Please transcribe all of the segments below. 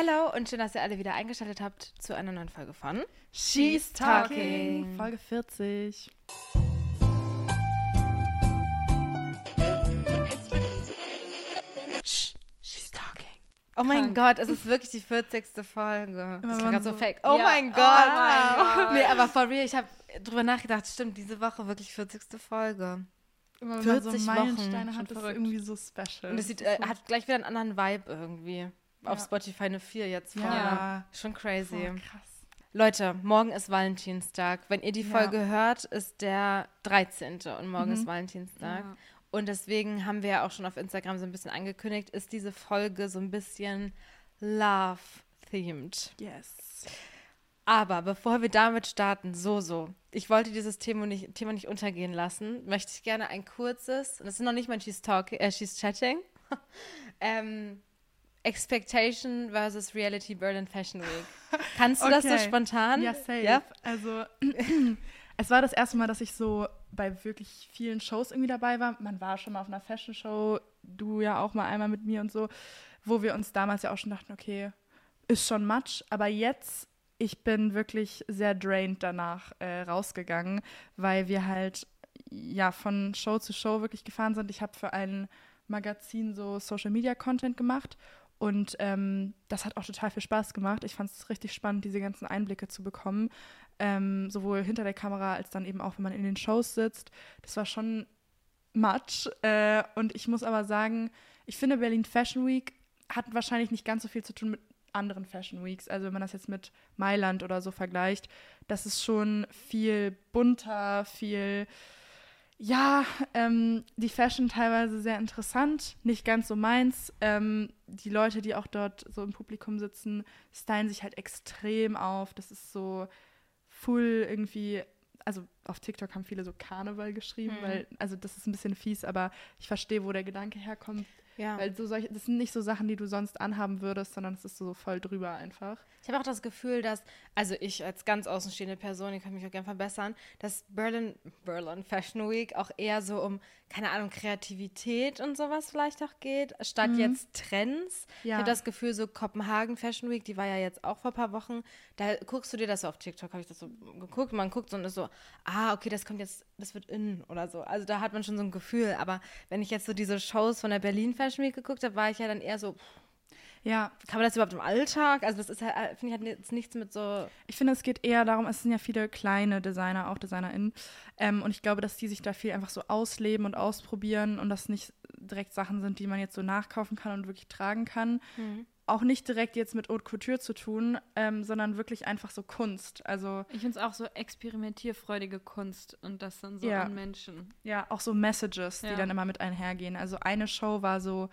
Hello und schön, dass ihr alle wieder eingeschaltet habt zu einer neuen Folge von She's Talking. Folge 40. She's Talking. Oh mein Gott, es ist wirklich die 40. Folge. Das klingt grad so fake. Oh Ja. mein Oh Gott. mein Gott. Nee, aber for real, ich habe drüber nachgedacht, stimmt, diese Woche wirklich 40. Folge. Immer wenn 40 man so Wochen. Meilensteine Schon hat, ist verrückt. irgendwie so special. Und es sieht, Das äh, hat gleich wieder einen anderen Vibe irgendwie. Auf Ja. Spotify eine 4 jetzt vorne. ja, Schon crazy. voll krass. Leute, morgen ist Valentinstag. Wenn ihr die Ja. Folge hört, ist der 13. und morgen Mhm. ist Valentinstag. Ja. Und deswegen haben wir ja auch schon auf Instagram so ein bisschen angekündigt, ist diese Folge so ein bisschen Love-themed. Yes. Aber bevor wir damit starten, so, so, ich wollte dieses Thema nicht, Thema nicht untergehen lassen, möchte ich gerne ein kurzes, und das ist noch nicht mal She's Talking, äh, She's Chatting, ähm, Expectation versus Reality Berlin Fashion Week. Kannst du das so Okay. spontan? Ja, safe. Ja? Also, es war das erste Mal, dass ich so bei wirklich vielen Shows irgendwie dabei war. Man war schon mal auf einer Fashion Show, du ja auch mal einmal mit mir und so, wo wir uns damals ja auch schon dachten, okay, ist schon Matsch. Aber jetzt, ich bin wirklich sehr drained danach äh, rausgegangen, weil wir halt ja von Show zu Show wirklich gefahren sind. Ich habe für ein Magazin so Social Media Content gemacht und ähm, das hat auch total viel Spaß gemacht. Ich fand es richtig spannend, diese ganzen Einblicke zu bekommen. Ähm, sowohl hinter der Kamera als dann eben auch, wenn man in den Shows sitzt. Das war schon Matsch. Äh, und ich muss aber sagen, ich finde, Berlin Fashion Week hat wahrscheinlich nicht ganz so viel zu tun mit anderen Fashion Weeks. Also wenn man das jetzt mit Mailand oder so vergleicht, das ist schon viel bunter, viel ja, ähm, die Fashion teilweise sehr interessant, nicht ganz so meins. Ähm, die Leute, die auch dort so im Publikum sitzen, stylen sich halt extrem auf. Das ist so full irgendwie, also auf TikTok haben viele so Karneval geschrieben, Mhm. weil, also das ist ein bisschen fies, aber ich verstehe, wo der Gedanke herkommt. Ja. Weil so solche, das sind nicht so Sachen, die du sonst anhaben würdest, sondern es ist so voll drüber einfach. Ich habe auch das Gefühl, dass, also ich als ganz außenstehende Person, die kann mich auch gerne verbessern, dass Berlin, Berlin Fashion Week auch eher so um, keine Ahnung, Kreativität und sowas vielleicht auch geht, statt jetzt Trends. Ich Ja. habe das Gefühl, so Kopenhagen Fashion Week, die war ja jetzt auch vor ein paar Wochen, da guckst du dir das so auf TikTok, habe ich das so geguckt, man guckt so und ist so, ah, okay, das kommt jetzt, das wird in oder so. Also da hat man schon so ein Gefühl, aber wenn ich jetzt so diese Shows von der Berlin Fashion Week geguckt habe, war ich ja dann eher so, Ja, kann man das überhaupt im Alltag? Also das ist halt, finde ich, hat jetzt nichts mit so Ich finde, es geht eher darum, es sind ja viele kleine Designer, auch DesignerInnen. Ähm, und ich glaube, dass die sich da viel einfach so ausleben und ausprobieren und das nicht direkt Sachen sind, die man jetzt so nachkaufen kann und wirklich tragen kann. Auch nicht direkt jetzt mit Haute Couture zu tun, ähm, sondern wirklich einfach so Kunst. Also Ich finde es auch so experimentierfreudige Kunst und das dann so Ja. an Menschen. ja, auch so Messages, die Ja. dann immer mit einhergehen. Also eine Show war so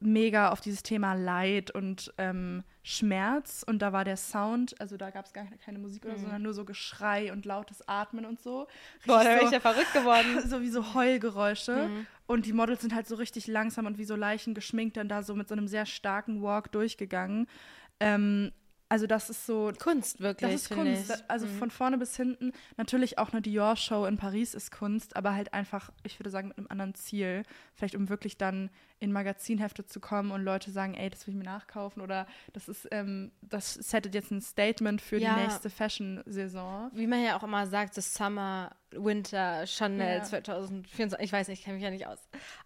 mega auf dieses Thema Leid und ähm, Schmerz und da war der Sound, also da gab es gar keine Musik oder so, sondern nur so Geschrei und lautes Atmen und so. Boah, da bin so- ich ja verrückt geworden. so wie so Heulgeräusche. Und die Models sind halt so richtig langsam und wie so Leichen geschminkt dann da so mit so einem sehr starken Walk durchgegangen. Ähm, also das ist so, Kunst wirklich. das ist Kunst. Ich. Mhm. Also von vorne bis hinten. Natürlich auch eine Dior-Show in Paris ist Kunst, aber halt einfach, ich würde sagen, mit einem anderen Ziel. Vielleicht um wirklich dann in Magazinhefte zu kommen und Leute sagen, ey, das will ich mir nachkaufen oder das ist, ähm, das settet jetzt ein Statement für Ja. die nächste Fashion-Saison. Wie man ja auch immer sagt, das Summer, Winter, Chanel Ja. 2024. Ich weiß nicht, ich kenne mich ja nicht aus.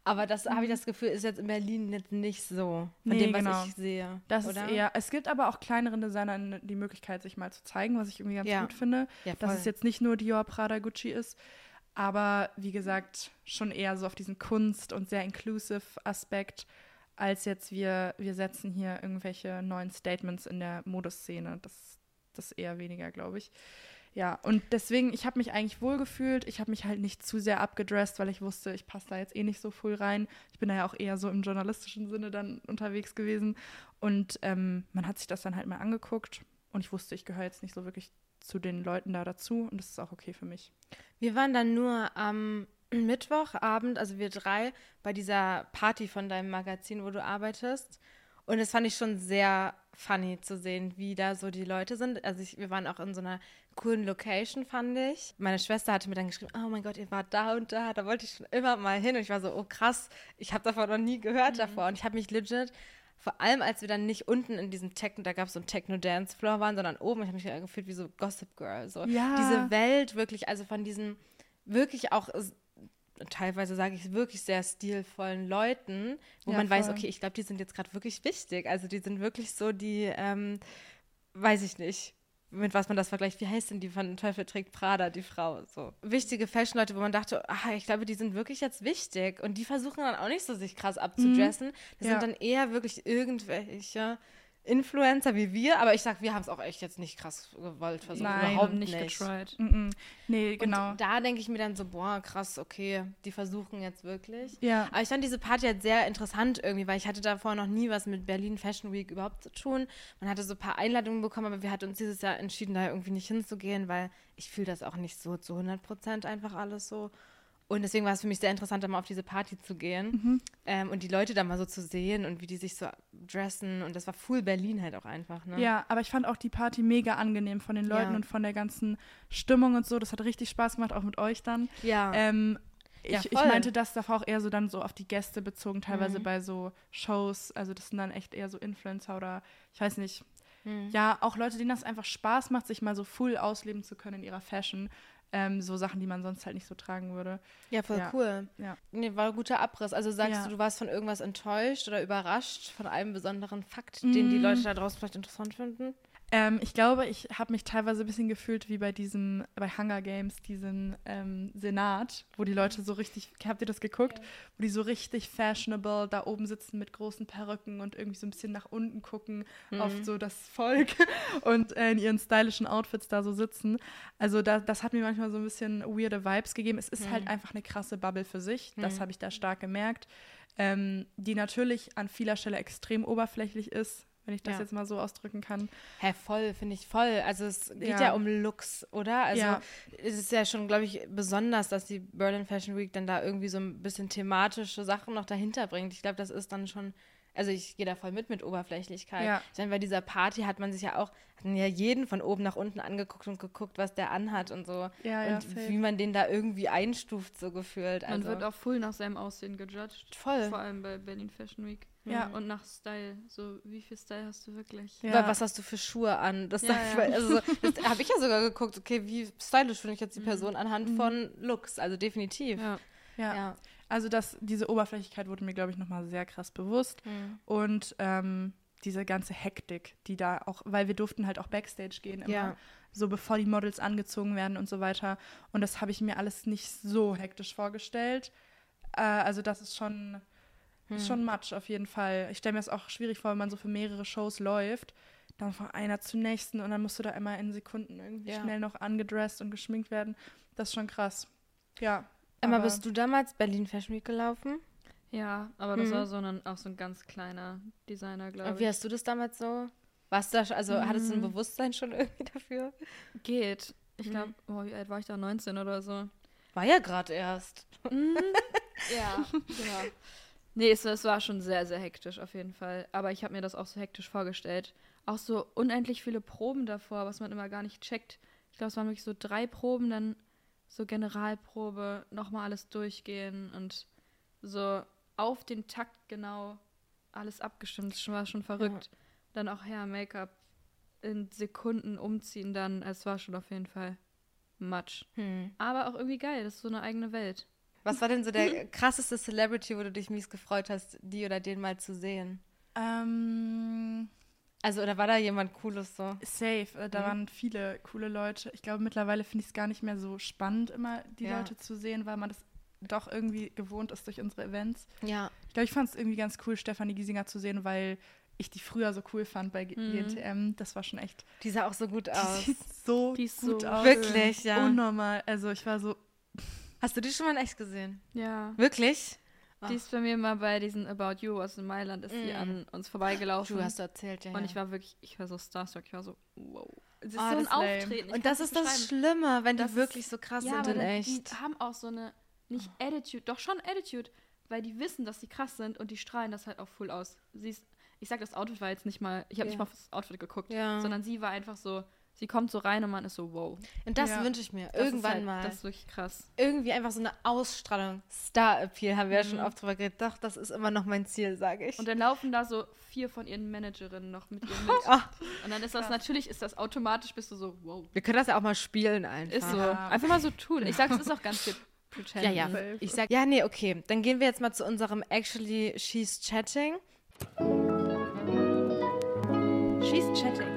Aber das habe ich das Gefühl, ist jetzt in Berlin jetzt nicht so. Von Mhm. Nee, dem, was genau. ich sehe. Das oder? ist eher, es gibt aber auch kleineren Designern die Möglichkeit, sich mal zu zeigen, was ich irgendwie ganz Ja. gut finde. Ja, dass es jetzt nicht nur Dior, Prada, Gucci ist, aber wie gesagt, schon eher so auf diesen Kunst- und sehr inclusive Aspekt, als jetzt wir, wir setzen hier irgendwelche neuen Statements in der Modeszene. Das, das eher weniger, glaube ich. Ja, und deswegen, ich habe mich eigentlich wohl gefühlt. Ich habe mich halt nicht zu sehr abgedresst, weil ich wusste, ich passe da jetzt eh nicht so full rein. Ich bin da ja auch eher so im journalistischen Sinne dann unterwegs gewesen. Und ähm, man hat sich das dann halt mal angeguckt. Und ich wusste, ich gehöre jetzt nicht so wirklich zu den Leuten da dazu. Und das ist auch okay für mich. Wir waren dann nur am Mittwochabend, also wir drei, bei dieser Party von deinem Magazin, wo du arbeitest. Und das fand ich schon sehr funny zu sehen, wie da so die Leute sind. Also ich, wir waren auch in so einer coolen Location, fand ich. Meine Schwester hatte mir dann geschrieben, oh mein Gott, ihr wart da und da, da wollte ich schon immer mal hin. Und ich war so, oh krass, ich habe davon noch nie gehört davor. Und ich habe mich legit vor allem als wir dann nicht unten in diesem Techno, da gab es so einen Techno-Dance-Floor waren, sondern oben, ich habe mich gefühlt wie so Gossip Girl. So. Ja. Diese Welt wirklich, also von diesen wirklich auch teilweise sage ich wirklich sehr stilvollen Leuten, wo Ja, man weiß, voll. okay, ich glaube, die sind jetzt gerade wirklich wichtig. Also die sind wirklich so die, ähm, weiß ich nicht, mit was man das vergleicht. Wie heißt denn die von Teufel trägt Prada, die Frau? So wichtige Fashion-Leute, wo man dachte, ah, ich glaube, die sind wirklich jetzt wichtig. Und die versuchen dann auch nicht so sich krass abzudressen. Das Ja. sind dann eher wirklich irgendwelche Influencer wie wir. Aber ich sag, wir haben es auch echt jetzt nicht krass gewollt versucht. Nein, Überhaupt nicht nicht. getried. Mm -mm. Nee, genau. Und da denke ich mir dann so, boah, krass, okay, die versuchen jetzt wirklich. Ja. Aber ich fand diese Party halt sehr interessant irgendwie, weil ich hatte davor noch nie was mit Berlin Fashion Week überhaupt zu tun. Man hatte so ein paar Einladungen bekommen, aber wir hatten uns dieses Jahr entschieden, da irgendwie nicht hinzugehen, weil ich fühle das auch nicht so zu 100 Prozent einfach alles so. Und deswegen war es für mich sehr interessant, da mal auf diese Party zu gehen Mhm. ähm, und die Leute da mal so zu sehen und wie die sich so dressen. Und das war full Berlin halt auch einfach, ne? Ja, aber ich fand auch die Party mega angenehm von den Leuten Ja. und von der ganzen Stimmung und so. Das hat richtig Spaß gemacht, auch mit euch dann. Ja. Ähm, ich, Ja, ich meinte das davor auch eher so dann so auf die Gäste bezogen, teilweise Mhm. bei so Shows. Also das sind dann echt eher so Influencer oder ich weiß nicht. Mhm. Ja, auch Leute, denen das einfach Spaß macht, sich mal so full ausleben zu können in ihrer Fashion. Ähm, so Sachen, die man sonst halt nicht so tragen würde. Ja, voll Ja. cool. Ja. Nee, war ein guter Abriss. Also sagst Ja. du, du warst von irgendwas enttäuscht oder überrascht von einem besonderen Fakt, den die Mm. Leute da draußen vielleicht interessant finden? Ähm, ich glaube, ich habe mich teilweise ein bisschen gefühlt wie bei diesem, bei Hunger Games, diesen ähm, Senat, wo die Leute so richtig, habt ihr das geguckt? Wo die so richtig fashionable da oben sitzen mit großen Perücken und irgendwie so ein bisschen nach unten gucken auf so das Volk und äh, in ihren stylischen Outfits da so sitzen. Also da, das hat mir manchmal so ein bisschen weirde Vibes gegeben. Es ist halt einfach eine krasse Bubble für sich. Das habe ich da stark gemerkt. Ähm, die natürlich an vieler Stelle extrem oberflächlich ist, wenn ich das Ja. jetzt mal so ausdrücken kann. Hä, voll, finde ich voll. Also es geht ja. Ja. um Looks, oder? Also Ja. es ist ja schon, glaube ich, besonders, dass die Berlin Fashion Week dann da irgendwie so ein bisschen thematische Sachen noch dahinter bringt. Ich glaube, das ist dann schon, also ich gehe da voll mit mit Oberflächlichkeit. Ja. Ich meine, bei dieser Party hat man sich ja auch, hatten ja jeden von oben nach unten angeguckt und geguckt, was der anhat und so. Ja, ja, und safe. wie man den da irgendwie einstuft, so gefühlt. Man Also, wird auch full nach seinem Aussehen gejudged. Voll. Vor allem bei Berlin Fashion Week. Ja. Und nach Style. So, wie viel Style hast du wirklich? Ja. Wa- Was hast du für Schuhe an? Das, Ja, ja. also, habe ich ja sogar geguckt, okay, wie stylisch finde ich jetzt Mhm. die Person anhand von Looks, also definitiv. Ja. Ja. Ja. Also das, diese Oberflächlichkeit wurde mir, glaube ich, nochmal sehr krass bewusst. Mhm. Und ähm, diese ganze Hektik, die da auch, weil wir durften halt auch Backstage gehen, immer Ja. so bevor die Models angezogen werden und so weiter. Und das habe ich mir alles nicht so hektisch vorgestellt. Äh, also das ist schon, Hm. ist schon Matsch auf jeden Fall. Ich stelle mir das auch schwierig vor, wenn man so für mehrere Shows läuft. Dann von einer zur nächsten und dann musst du da immer in Sekunden irgendwie Ja. schnell noch angedresst und geschminkt werden. Das ist schon krass. Ja. Emma, aber- bist du damals Berlin Fashion Week gelaufen? Ja, aber das Mhm. war so ein, auch so ein ganz kleiner Designer, glaube Und ich. wie hast du das damals so? Warst du da, schon- also hattest du ein Mhm. Bewusstsein schon irgendwie dafür? Geht. Ich Mhm. glaube, oh, wie alt war ich da? 19 oder so. War ja gerade erst. Ja, ja. Nee, es, es war schon sehr, sehr hektisch auf jeden Fall. Aber ich habe mir das auch so hektisch vorgestellt. Auch so unendlich viele Proben davor, was man immer gar nicht checkt. Ich glaube, es waren wirklich so drei Proben, dann so Generalprobe, nochmal alles durchgehen und so auf den Takt genau alles abgestimmt. Das war schon verrückt. Dann auch Hair, Make-up in Sekunden umziehen dann. Es war schon auf jeden Fall Matsch. Hm. Aber auch irgendwie geil. Das ist so eine eigene Welt. Was war denn so der krasseste Celebrity, wo du dich mies gefreut hast, die oder den mal zu sehen? Ähm, Also, oder war da jemand Cooles so? Safe, äh, da Mhm. waren viele coole Leute. Ich glaube, mittlerweile finde ich es gar nicht mehr so spannend, immer die Ja. Leute zu sehen, weil man das doch irgendwie gewohnt ist durch unsere Events. Ja. Ich glaube, ich fand es irgendwie ganz cool, Stefanie Giesinger zu sehen, weil ich die früher so cool fand bei Mhm. GNTM. Das war schon echt. Die sah auch so gut Die aus. sieht so Die ist gut so aus. Wirklich, ja. Unnormal. Also ich war so. Hast du die schon mal in echt gesehen? Ja. Wirklich? Die ist bei mir mal bei diesen About You aus in Mailand, ist die Mm. an uns vorbeigelaufen. Du hast erzählt, ja. und ja. ich war wirklich, ich war so starstruck, ich war so, wow. Es ist Oh, so ein das. Auftreten. ich Und das ist das. Schlimme, wenn Das die wirklich so krass ja, sind in echt. Die haben auch so eine, nicht Attitude, doch schon Attitude, weil die wissen, dass sie krass sind und die strahlen das halt auch full aus. Sie ist, ich sag, das Outfit war jetzt nicht mal, ich habe Ja. nicht mal auf das Outfit geguckt, Ja. sondern sie war einfach so sie kommt so rein und man ist so, wow. Und das Ja. wünsche ich mir Das irgendwann ist halt, mal. Das ist wirklich krass. irgendwie einfach so eine Ausstrahlung. Star-Appeal haben wir ja schon Mhm. oft drüber geredet. Doch, das ist immer noch mein Ziel, sage ich. Und dann laufen da so vier von ihren Managerinnen noch mit ihr mit. Ah, Und dann ist das natürlich, ist das automatisch, bist du so, wow. wir können das ja auch mal spielen einfach. Ist so. Ja. Einfach mal so tun. Ich sag, es ist auch ganz viel Pretend. Ja, ja. Ich sag, ja, nee, okay. Dann gehen wir jetzt mal zu unserem Actually She's Chatting. She's chatting.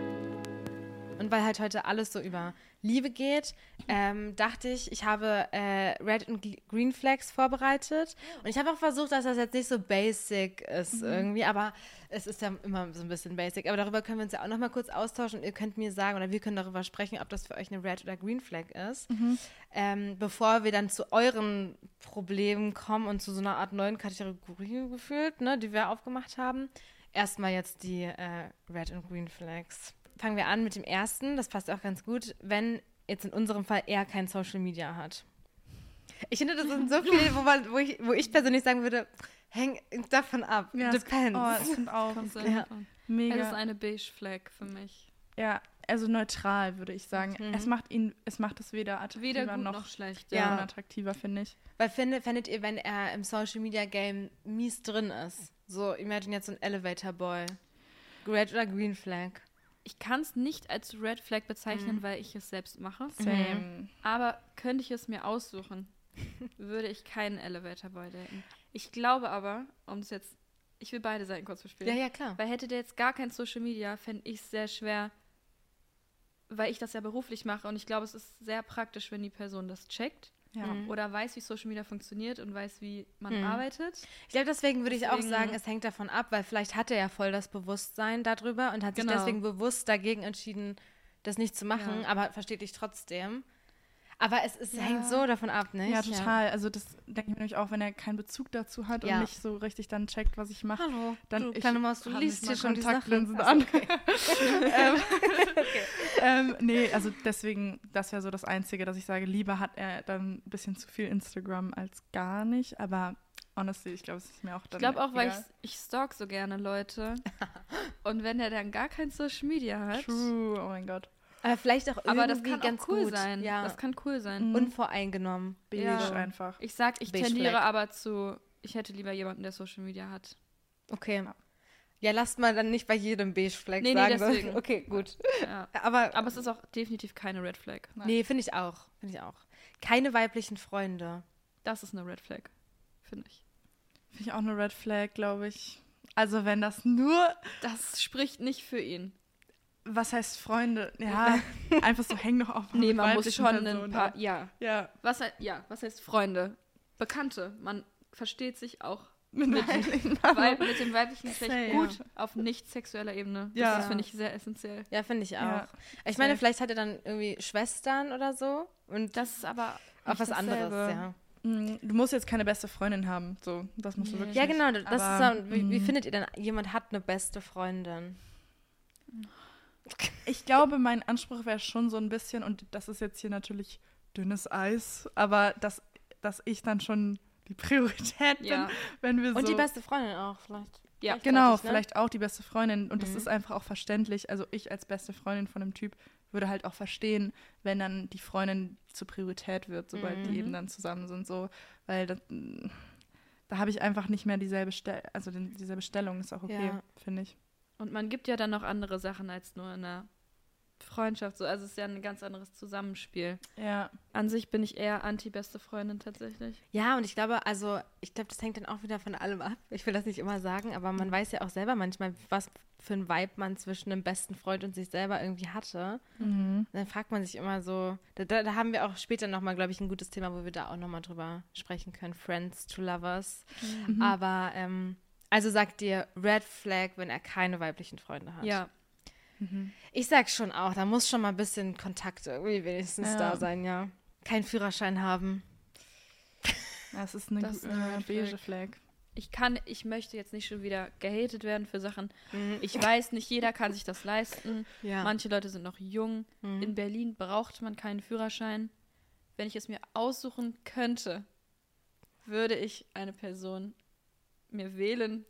Und weil halt heute alles so über Liebe geht, ähm, dachte ich, ich habe äh, Red und Green Flags vorbereitet. Und ich habe auch versucht, dass das jetzt nicht so basic ist irgendwie, aber es ist ja immer so ein bisschen basic. Aber darüber können wir uns ja auch noch mal kurz austauschen und ihr könnt mir sagen, oder wir können darüber sprechen, ob das für euch eine Red oder Green Flag ist. Ähm, bevor wir dann zu euren Problemen kommen und zu so einer Art neuen Kategorie gefühlt, ne, die wir aufgemacht haben. Erstmal jetzt die äh, Red und Green Flags. Fangen wir an mit dem ersten, das passt auch ganz gut, wenn jetzt in unserem Fall er kein Social Media hat. Ich finde, das sind so viele, wo, man, wo, ich, wo ich persönlich sagen würde, hängt davon ab. Ja, das- Depends. Oh, das stimmt auch. Kommt so Ja. Mega. Es ist eine Beige Flag für mich. Ja, also neutral würde ich sagen. Mhm. Es macht ihn, es macht es weder attraktiver Weder gut noch, noch, schlecht. Ja. Ja. unattraktiver, finde ich. Weil findet, findet ihr, wenn er im Social Media Game mies drin ist? So, imagine jetzt so ein Elevator Boy. Red oder Green Flag? Ich kann es nicht als Red Flag bezeichnen, Mhm. weil ich es selbst mache. Same. Aber könnte ich es mir aussuchen, würde ich keinen Elevator Boy daten. Ich glaube aber, um es jetzt, ich will beide Seiten kurz bespielen. Ja, ja, klar. Weil hätte der jetzt gar kein Social Media, fände ich es sehr schwer, weil ich das ja beruflich mache und ich glaube, es ist sehr praktisch, wenn die Person das checkt Ja. Mhm. oder weiß, wie Social Media funktioniert und weiß, wie man Mhm. arbeitet. Ich glaube, deswegen würde ich auch Deswegen- sagen, es hängt davon ab, weil vielleicht hat er ja voll das Bewusstsein darüber und hat sich Genau. deswegen bewusst dagegen entschieden, das nicht zu machen, Ja. aber versteht dich trotzdem. Aber es, es Ja. hängt so davon ab, nicht? Ja, total. Also das denke ich mir nämlich auch, wenn er keinen Bezug dazu hat Ja. und nicht so richtig dann checkt, was ich mache. Hallo, Dann du ich kleine Maus, du liest hier schon die Sachen. an. ähm, ähm, nee, also deswegen, das wäre so das Einzige, dass ich sage, lieber hat er dann ein bisschen zu viel Instagram als gar nicht. Aber honestly, ich glaube, es ist mir auch Ich dann glaube auch, weil ich, ich stalk so gerne Leute. und wenn der dann gar kein Social Media hat. True, oh mein Gott. Aber vielleicht auch Aber das irgendwie kann ganz auch cool gut. sein. Ja. Das kann cool sein. Mhm. Unvoreingenommen. Beige Ja. einfach. Ich sag, ich Beige tendiere Flag. aber zu, ich hätte lieber jemanden, der Social Media hat. Okay. Ja, lasst mal dann nicht bei jedem Beige Flag Nee, nee, sagen. sondern- deswegen. Okay, gut. Ja. Aber, Aber es ist auch definitiv keine Red Flag. Nein. nee, finde ich auch. Finde ich auch. Keine weiblichen Freunde. Das ist eine Red Flag, finde ich. Finde ich auch eine Red Flag, glaube ich. Also wenn das nur, Das spricht nicht für ihn. Was heißt Freunde? Ja, einfach so häng doch auf Nee, man muss schon ein Personen paar. ab. Ja. Ja, Was, ja, was heißt Freunde? Bekannte. Man versteht sich auch mit, Mit- weiblichen Weib, mit dem weiblichen Geschlecht gut auf nicht sexueller Ebene. Ja. Das finde ich sehr essentiell. Ja, finde ich auch. Ja, ich meine, vielleicht hat er dann irgendwie Schwestern oder so und Das ist aber auch was anderes, dasselbe. ja. Mm, Du musst jetzt keine beste Freundin haben. So, das musst du wirklich Ja, genau. Das Aber, ist so, wie, wie mm, findet ihr denn, jemand hat eine beste Freundin? Ich glaube, mein Anspruch wäre schon so ein bisschen, und das ist jetzt hier natürlich dünnes Eis, aber dass, dass ich dann schon die Priorität Ja. bin, wenn wir so. Und die beste Freundin auch vielleicht. Ja. Genau, ne? vielleicht auch die beste Freundin. Und das Mhm. ist einfach auch verständlich. Also ich als beste Freundin von einem Typ würde halt auch verstehen, wenn dann die Freundin zur Priorität wird, sobald Mhm. die eben dann zusammen sind. So, weil das, mm, da habe ich einfach nicht mehr dieselbe Stellung, also den, dieselbe Stellung ist auch okay, Ja. finde ich. Und man gibt ja dann noch andere Sachen als nur in einer Freundschaft. So. Also es ist ja ein ganz anderes Zusammenspiel. Ja. An sich bin ich eher anti-beste Freundin tatsächlich. Ja, und ich glaube, also, ich glaube, das hängt dann auch wieder von allem ab. Ich will das nicht immer sagen, aber man weiß ja auch selber manchmal, was für ein Vibe man zwischen einem besten Freund und sich selber irgendwie hatte. Mhm. Dann fragt man sich immer so, da, da, haben wir auch später nochmal, glaube ich, ein gutes Thema, wo wir da auch nochmal drüber sprechen können. Friends to Lovers. Mhm. Aber, ähm, also sagt dir Red Flag, wenn er keine weiblichen Freunde hat. Ja. Mhm. Ich sag schon auch, da muss schon mal ein bisschen Kontakt irgendwie wenigstens Ja. da sein, ja. Kein Führerschein haben. Ja, es ist eine, Das ist eine äh, Red beige Flag. Ich kann, ich möchte jetzt nicht schon wieder gehatet werden für Sachen. Mhm. Ich weiß, nicht jeder kann sich das leisten. Ja. Manche Leute sind noch jung. Mhm. In Berlin braucht man keinen Führerschein. Wenn ich es mir aussuchen könnte, würde ich eine Person mir wählen,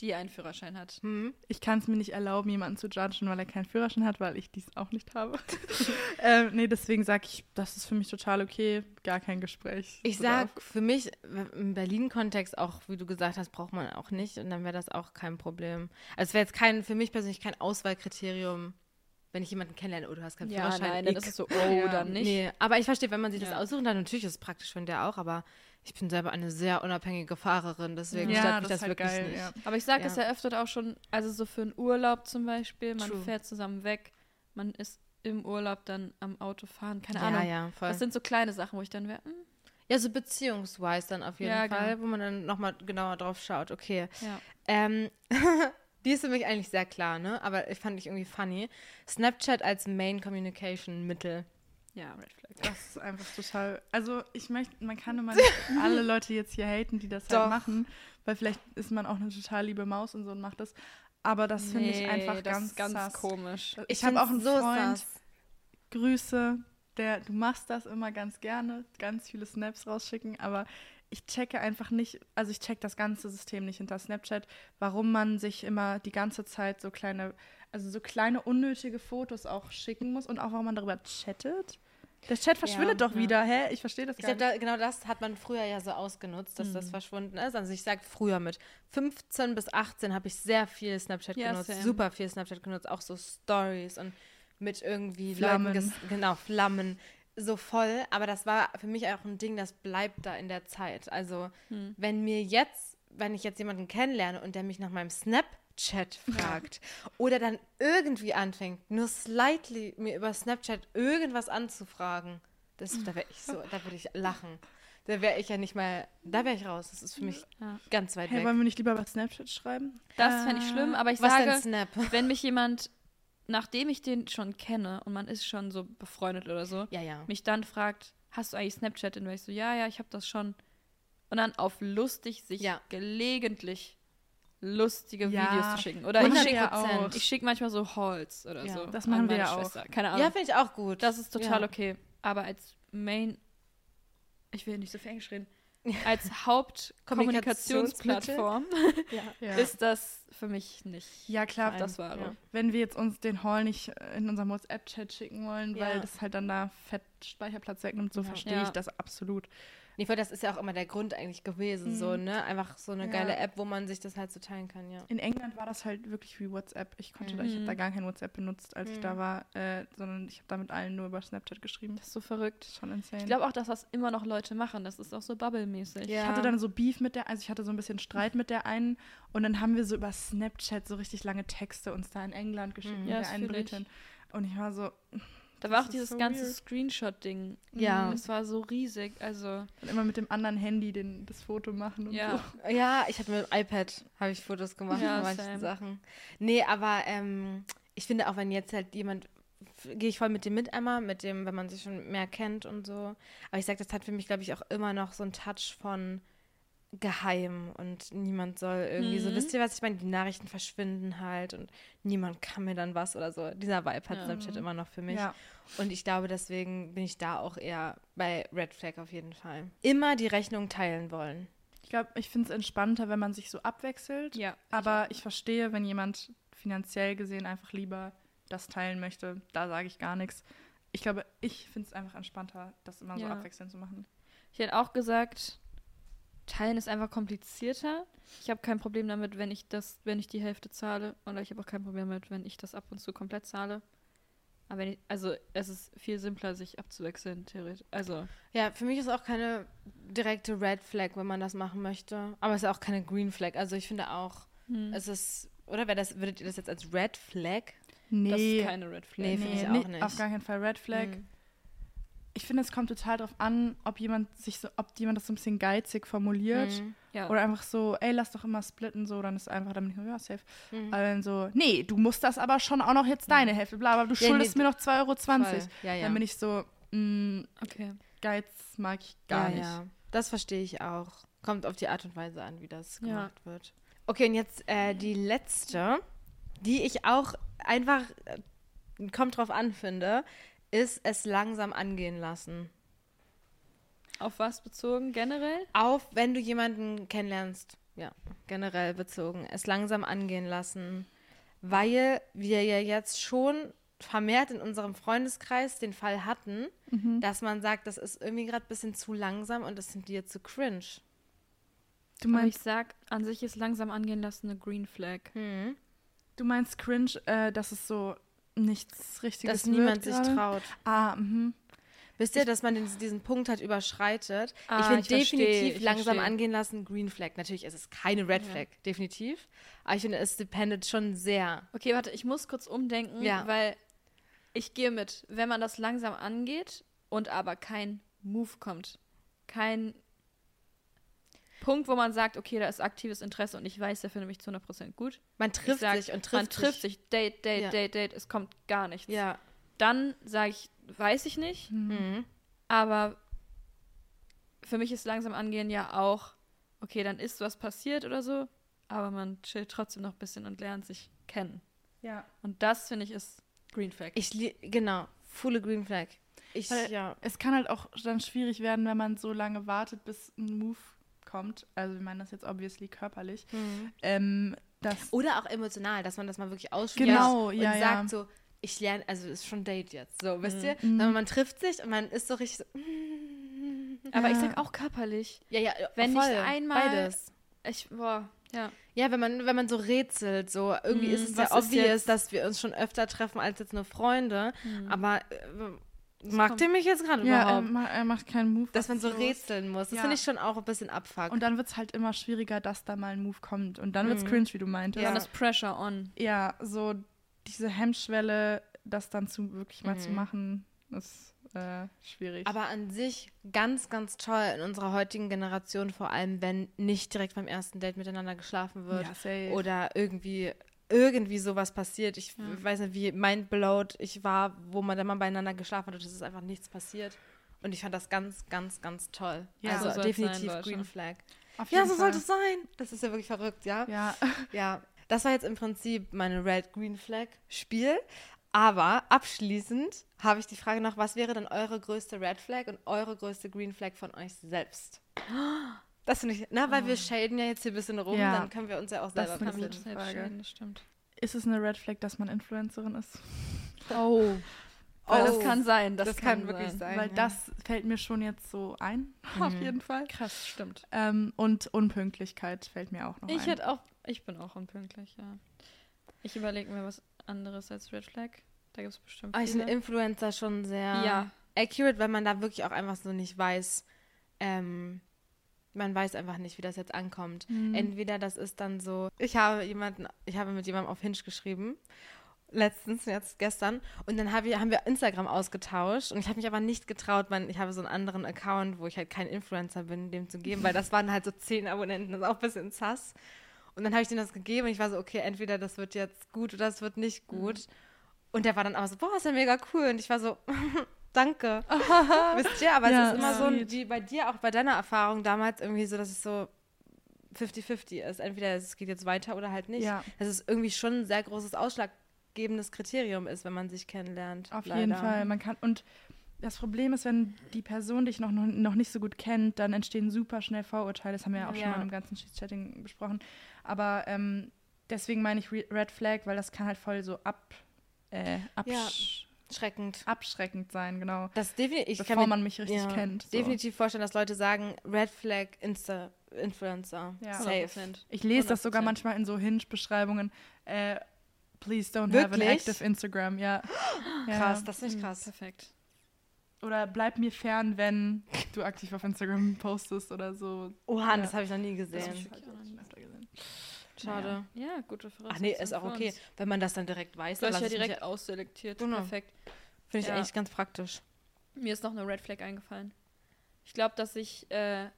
die einen Führerschein hat. Hm? Ich kann es mir nicht erlauben, jemanden zu judgen, weil er keinen Führerschein hat, weil ich dies auch nicht habe. ähm, nee, deswegen sage ich, das ist für mich total okay, gar kein Gespräch. Ich sag, für mich im Berlin-Kontext auch, wie du gesagt hast, braucht man auch nicht und dann wäre das auch kein Problem. Also es wäre jetzt kein, für mich persönlich kein Auswahlkriterium, wenn ich jemanden kennenlerne, oh, du hast keinen Ja, Führerschein. nein, dann ist es so, oh, Ja. dann nicht. Nee, aber ich verstehe, wenn man sich das Ja. aussuchen dann natürlich ist es praktisch von der auch, aber ich bin selber eine sehr unabhängige Fahrerin, deswegen ja, stört mich das, das, halt wirklich geil. nicht. Ja. Aber ich sage Ja. es eröffnet auch schon, also so für einen Urlaub zum Beispiel, man True. fährt zusammen weg, man ist im Urlaub dann am Auto fahren, keine Ja, Ahnung. ja, voll. Das sind so kleine Sachen, wo ich dann wäre, hm, ja, so beziehungsweise dann auf jeden Ja, Fall, genau. wo man dann nochmal genauer drauf schaut. Okay. ja. Ähm, die ist für mich eigentlich sehr klar, ne? Aber ich fand ich irgendwie funny. Snapchat als Main Communication Mittel. Ja, Red Flag. Das ist einfach total. Also ich möchte, man kann immer nicht alle Leute jetzt hier haten, die das Doch. halt machen, weil vielleicht ist man auch eine total liebe Maus und so und macht das. Aber das finde ich einfach ganz, ganz sass. komisch. Ich, habe auch einen so Freund, sass. Grüße, der, du machst das immer ganz gerne, ganz viele Snaps rausschicken, aber ich checke einfach nicht, also ich check das ganze System nicht hinter Snapchat, warum man sich immer die ganze Zeit so kleine, also so kleine unnötige Fotos auch schicken muss und auch warum man darüber chattet. Der Chat verschwindet doch ja. wieder, hä? Ich verstehe das Ich gar glaube, nicht. da, genau das hat man früher ja so ausgenutzt, dass Mhm. das verschwunden ist. Also ich sage früher mit 15 bis 18 habe ich sehr viel Snapchat Ja, genutzt, same. super viel Snapchat genutzt, auch so Stories und mit irgendwie Flammen. Genau, Flammen, so voll. Aber das war für mich auch ein Ding, das bleibt da in der Zeit. Also Hm. wenn mir jetzt, wenn ich jetzt jemanden kennenlerne und der mich nach meinem Snapchat fragt oder dann irgendwie anfängt, nur slightly mir über Snapchat irgendwas anzufragen, das, da wäre ich so, da würde ich lachen. Da wäre ich ja nicht mal, da wäre ich raus. Das ist für mich Ja. ganz weit Hey, weg. wollen wir nicht lieber über Snapchat schreiben? Das fände ich schlimm, aber ich Was sage, wenn mich jemand, nachdem ich den schon kenne und man ist schon so befreundet oder so, Ja, ja. mich dann fragt, hast du eigentlich Snapchat? Und dann wäre ich so, ja, ja, ich habe das schon. Und dann auf lustig sich Ja. gelegentlich lustige Ja, Videos zu schicken. Oder ich 100 schicke auch. ich schick manchmal so Hauls oder Ja, so. das machen wir ja auch. Keine Ahnung. Ja, finde ich auch gut. das ist total Ja. okay. Aber als Main, ich will nicht so viel Englisch reden, als Hauptkommunikationsplattform Ja. ist das für mich nicht ja, klar, das Wahre. Ja. wenn wir jetzt uns den Haul nicht äh, in unserem WhatsApp-Chat schicken wollen, weil das halt dann da fett Speicherplatz wegnimmt, so Ja. verstehe Ja. ich das absolut. Nee, voll, das ist ja auch immer der Grund eigentlich gewesen, Mhm. so, ne? Einfach so eine Ja. geile App, wo man sich das halt so teilen kann, ja. In England war das halt wirklich wie WhatsApp. Ich konnte da, ich habe Mhm. da gar kein WhatsApp benutzt, als ich Mhm. da war, äh, sondern ich habe da mit allen nur über Snapchat geschrieben. Das ist so verrückt. Schon insane. Ich glaube auch, dass das immer noch Leute machen. Das ist auch so Bubble-mäßig. Ja. Ich hatte dann so Beef mit der, also ich hatte so ein bisschen Streit mit der einen und dann haben wir so über Snapchat so richtig lange Texte uns da in England geschickt Mhm. mit Ja, der einen fühl ich. Britin. Und ich war so, Da war Das auch dieses so ganze. Screenshot-Ding. Ja. Das war so riesig. Also, dann immer mit dem anderen Handy den, das Foto machen und ja. so. Ja, ich habe mit dem iPad habe ich Fotos gemacht Ja, von manchen same. Sachen. Nee, aber ähm, ich finde auch, wenn jetzt halt jemand, gehe ich voll mit dem mit, Emma, mit dem, wenn man sich schon mehr kennt und so. Aber ich sage, das hat für mich, glaube ich, auch immer noch so einen Touch von geheim und niemand soll irgendwie so, Mhm. wisst ihr, was ich meine? Die Nachrichten verschwinden halt und niemand kann mir dann was oder so. Dieser Vibe hat Ja. Snapchat immer noch für mich. Ja. Und ich glaube, deswegen bin ich da auch eher bei Red Flag auf jeden Fall. Immer die Rechnung teilen wollen. Ich glaube, ich finde es entspannter, wenn man sich so abwechselt. Ja. Aber ich verstehe, wenn jemand finanziell gesehen einfach lieber das teilen möchte. Da sage ich gar nichts. Ich glaube, ich finde es einfach entspannter, das immer so Ja. abwechselnd zu machen. Ich hätte auch gesagt, Teilen ist einfach komplizierter. Ich habe kein Problem damit, wenn ich das, wenn ich die Hälfte zahle. Oder ich habe auch kein Problem damit, wenn ich das ab und zu komplett zahle. Aber wenn ich, also es ist viel simpler, sich abzuwechseln, theoretisch. Also, Ja, für mich ist auch keine direkte Red Flag, wenn man das machen möchte. Aber es ist auch keine Green Flag. Also ich finde auch, hm. es ist, oder wäre das, würdet ihr das jetzt als Red Flag? Nee, das ist keine Red Flag. Nee, finde ich auch nicht. Auf gar keinen Fall Red Flag. Mhm. Ich finde, es kommt total darauf an, ob jemand sich so, ob jemand das so ein bisschen geizig formuliert. Mhm. Ja. Oder einfach so, ey, lass doch immer splitten, so, dann ist einfach, dann bin ich so, ja, safe. Mhm. Aber dann so, nee, du musst das aber schon auch noch jetzt deine Hälfte, bla, aber du Ja, schuldest nee, mir noch 2,20 Euro. Voll. Ja, ja. Dann bin ich so, mh, okay. Geiz mag ich gar ja, nicht. Ja. Das verstehe ich auch. Kommt auf die Art und Weise an, wie das Ja. gemacht wird. Okay, und jetzt äh, die letzte, die ich auch einfach, äh, kommt drauf an, finde, ist es langsam angehen lassen. Auf was bezogen generell? Auf, wenn du jemanden kennenlernst ja, generell bezogen, es langsam angehen lassen, weil wir ja jetzt schon vermehrt in unserem Freundeskreis den Fall hatten, Mhm. dass man sagt, das ist irgendwie gerade ein bisschen zu langsam und das sind dir zu cringe. Du Aber ich meinst, sag, an sich ist langsam angehen lassen eine Green Flag. Hm. du meinst cringe, äh, dass es so nichts Richtiges Dass niemand sich gerade? traut. Ah, mhm. Wisst ihr, dass man den, diesen Punkt halt überschreitet? ich Ah, ich versteh, definitiv ich langsam versteh. angehen lassen, Green Flag. Natürlich ist es keine Red Ja. Flag, definitiv. Aber ich finde, es dependet schon sehr. Okay, warte, ich muss kurz umdenken, Ja. weil ich gehe mit, wenn man das langsam angeht und aber kein Move kommt, kein Punkt, wo man sagt, okay, da ist aktives Interesse und ich weiß, der findet mich zu 100% gut. Man trifft sag, sich und trifft man trifft sich, Date, Date, Ja. Date, Date, es kommt gar nichts. Ja. Dann sage ich, weiß ich nicht, Mhm. aber für mich ist langsam angehen ja auch, okay, dann ist was passiert oder so, aber man chillt trotzdem noch ein bisschen und lernt sich kennen. Ja. Und das, finde ich, ist Green Flag. Ich genau, fulle Green Flag. Ich, Weil- ja. Es kann halt auch dann schwierig werden, wenn man so lange wartet, bis ein Move kommt. Also, wir meinen das jetzt obviously körperlich. Mhm. Ähm, das, Oder auch emotional, dass man das mal wirklich ausspricht Genau, und ja, ja. sagt so, ich lerne, also ist schon Date jetzt, so, wisst ihr? Mhm. Aber man trifft sich und man ist so richtig so, Aber ich Ja. sag auch körperlich. ja, ja, Wenn voll, nicht einmal- beides. Ich, boah, ja. Ja, wenn man, wenn man so rätselt, so irgendwie Mhm, ist es ja obvious, jetzt- dass wir uns schon öfter treffen als jetzt nur Freunde. Aber äh, Das mag ihr mich jetzt gerade ja, er, überhaupt? ma- er macht keinen Move. dass man so los? rätseln muss. Das Ja. finde ich schon auch ein bisschen abfuck. Und dann wird es halt immer schwieriger, dass da mal ein Move kommt. Und dann wird es Mhm. cringe, wie du meintest. Ja. Dann ist Pressure on. ja, so diese Hemmschwelle, das dann zu wirklich mal zu Mhm. machen, ist äh, schwierig. Aber an sich ganz, ganz toll in unserer heutigen Generation, vor allem wenn nicht direkt beim ersten Date miteinander geschlafen wird ja, safe. oder irgendwie irgendwie sowas passiert. Ich Ja. weiß nicht, wie mindblowed ich war, wo man dann mal beieinander geschlafen hat und es ist einfach nichts passiert. Und ich fand das ganz, ganz, ganz toll. Ja, also so definitiv sein. Green Flag. Auf Ja, so Fall. sollte es sein. Das ist ja wirklich verrückt, ja? Ja, Ja, das war jetzt im Prinzip meine Red-Green Flag-Spiel. Aber abschließend habe ich die Frage noch, was wäre denn eure größte Red Flag und eure größte Green Flag von euch selbst? Das finde ich, na, weil wir shaden ja jetzt hier ein bisschen rum, Ja. dann können wir uns ja auch Das selber ist eine ein bisschen. Frage. Selbstständig, das stimmt. ist es eine Red Flag, dass man Influencerin ist? Oh. Weil das Oh, kann sein. Das, Das, kann, wirklich sein. Weil ja. das fällt mir schon jetzt so ein, auf Mhm. jeden Fall. Krass, stimmt. Ähm, und Unpünktlichkeit fällt mir auch noch Ich ein. hätte auch, ich bin auch unpünktlich, ja. Ich überlege mir was anderes als Red Flag. Da gibt es bestimmt Aber ich finde. Influencer schon sehr Ja, accurate, weil man da wirklich auch einfach so nicht weiß, ähm, man weiß einfach nicht, wie das jetzt ankommt. Mhm. Entweder das ist dann so, ich habe jemanden, ich habe mit jemandem auf Hinge geschrieben, letztens, jetzt gestern, und dann habe ich, haben wir Instagram ausgetauscht und ich habe mich aber nicht getraut, mein, ich habe so einen anderen Account, wo ich halt kein Influencer bin, dem zu geben, weil das waren halt so zehn Abonnenten, das ist auch ein bisschen sass. Und dann habe ich denen das gegeben und ich war so, okay, entweder das wird jetzt gut oder das wird nicht gut. Und der war dann aber so, boah, ist ja mega cool. Und ich war so, danke. Wisst ihr, aber Ja, es ist immer so, sweet. wie bei dir, auch bei deiner Erfahrung damals irgendwie so, dass es so 50-50 ist. Entweder es geht jetzt weiter oder halt nicht. Ja, Dass es irgendwie schon ein sehr großes ausschlaggebendes Kriterium ist, wenn man sich kennenlernt. auf leider. jeden Fall. Man kann und das Problem ist, wenn die Person dich noch, noch, noch nicht so gut kennt, dann entstehen super schnell Vorurteile. Das haben wir ja auch schon Ja. mal im ganzen Chatting besprochen. Aber ähm, deswegen meine ich Re Red Flag, weil das kann halt voll so ab, äh, absch Schreckend. abschreckend sein, genau. Das definitiv, ich kann bevor mir man mich richtig ja, kennt. So. definitiv vorstellen, dass Leute sagen, Red Flag Insta Influencer. Ja. Safe. 100%. Ich lese das sogar 100%. manchmal in so Hinge-Beschreibungen. Äh, please don't have an Wirklich? active Instagram, ja. ja. Krass, das finde ich Mhm, krass. Perfekt. Oder bleib mir fern, wenn du aktiv auf Instagram postest oder so. Oha, Ja. das habe ich noch nie Das gesehen. hab Schade. Ja, gute Voraussetzung. Ach nee, ist auch okay. uns. Wenn man das dann direkt weiß, Du dann hast ja direkt ausselektiert. Genau. Perfekt. Finde ich Ja. eigentlich ganz praktisch. Mir ist noch eine Red Flag eingefallen. Ich glaube, dass ich äh,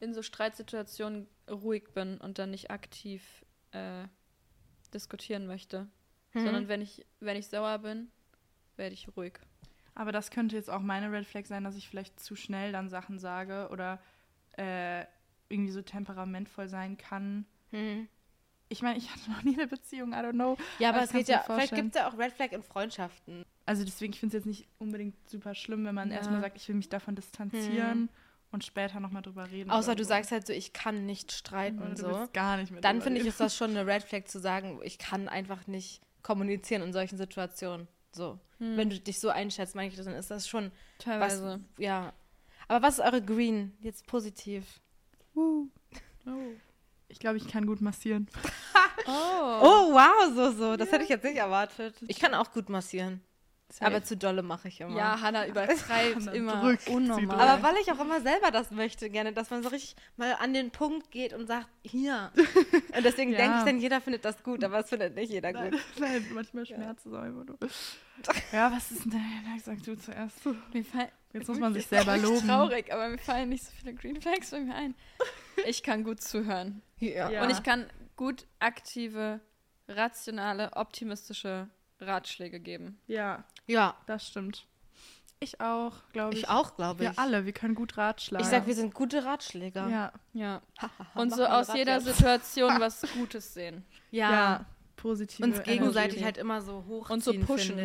in so Streitsituationen ruhig bin und dann nicht aktiv äh, diskutieren möchte. Mhm. Sondern wenn ich, wenn ich sauer bin, werde ich ruhig. Aber das könnte jetzt auch meine Red Flag sein, dass ich vielleicht zu schnell dann Sachen sage oder äh, irgendwie so temperamentvoll sein kann. Mhm. Ich meine, ich hatte noch nie eine Beziehung, I don't know. Ja, aber Aber es geht ja, vielleicht gibt es ja auch Red Flag in Freundschaften. Also deswegen, ich finde es jetzt nicht unbedingt super schlimm, wenn man Ja. erstmal sagt, ich will mich davon distanzieren und später nochmal drüber reden. Außer du so. sagst halt so, ich kann nicht streiten und du so. gar nicht mit Dann finde ich, ist das schon eine Red Flag zu sagen, ich kann einfach nicht kommunizieren in solchen Situationen. So. Hm. Wenn du dich so einschätzt, meine ich, dann ist das schon was. Teilweise. Ja. Aber was ist eure Green? Jetzt positiv. Uh. Ich glaube, ich kann gut massieren. Oh. Oh, wow, so, so. Das hätte ich jetzt nicht erwartet. Ich kann auch gut massieren. Safe. Aber zu dolle mache ich immer. ja, Hannah übertreibt Hannah immer drückt unnormal. Aber weil ich auch immer selber das möchte, gerne, dass man so richtig mal an den Punkt geht und sagt, hier. Und deswegen Ja. denke ich dann, jeder findet das gut, aber es findet nicht jeder Nein, gut. nein, manchmal schmerzt es auch immer nur. Ja, was ist denn da? Sag du zuerst. mir fall- Jetzt muss man sich selber loben. traurig, aber mir fallen nicht so viele Green Flags bei mir ein. Ich kann gut zuhören. Ja. Ja. Und ich kann gut aktive, rationale, optimistische Ratschläge geben. Ja, Ja, das stimmt. Ich auch, glaube ich. ich auch, glaube ich. Wir alle, wir können gut ratschlagen. Ich sag, wir sind gute Ratschläger. ja. Ja. Und so aus jeder Situation was Gutes sehen. Ja. ja, positive Uns gegenseitig Energie. halt immer so hochziehen, Und so pushen.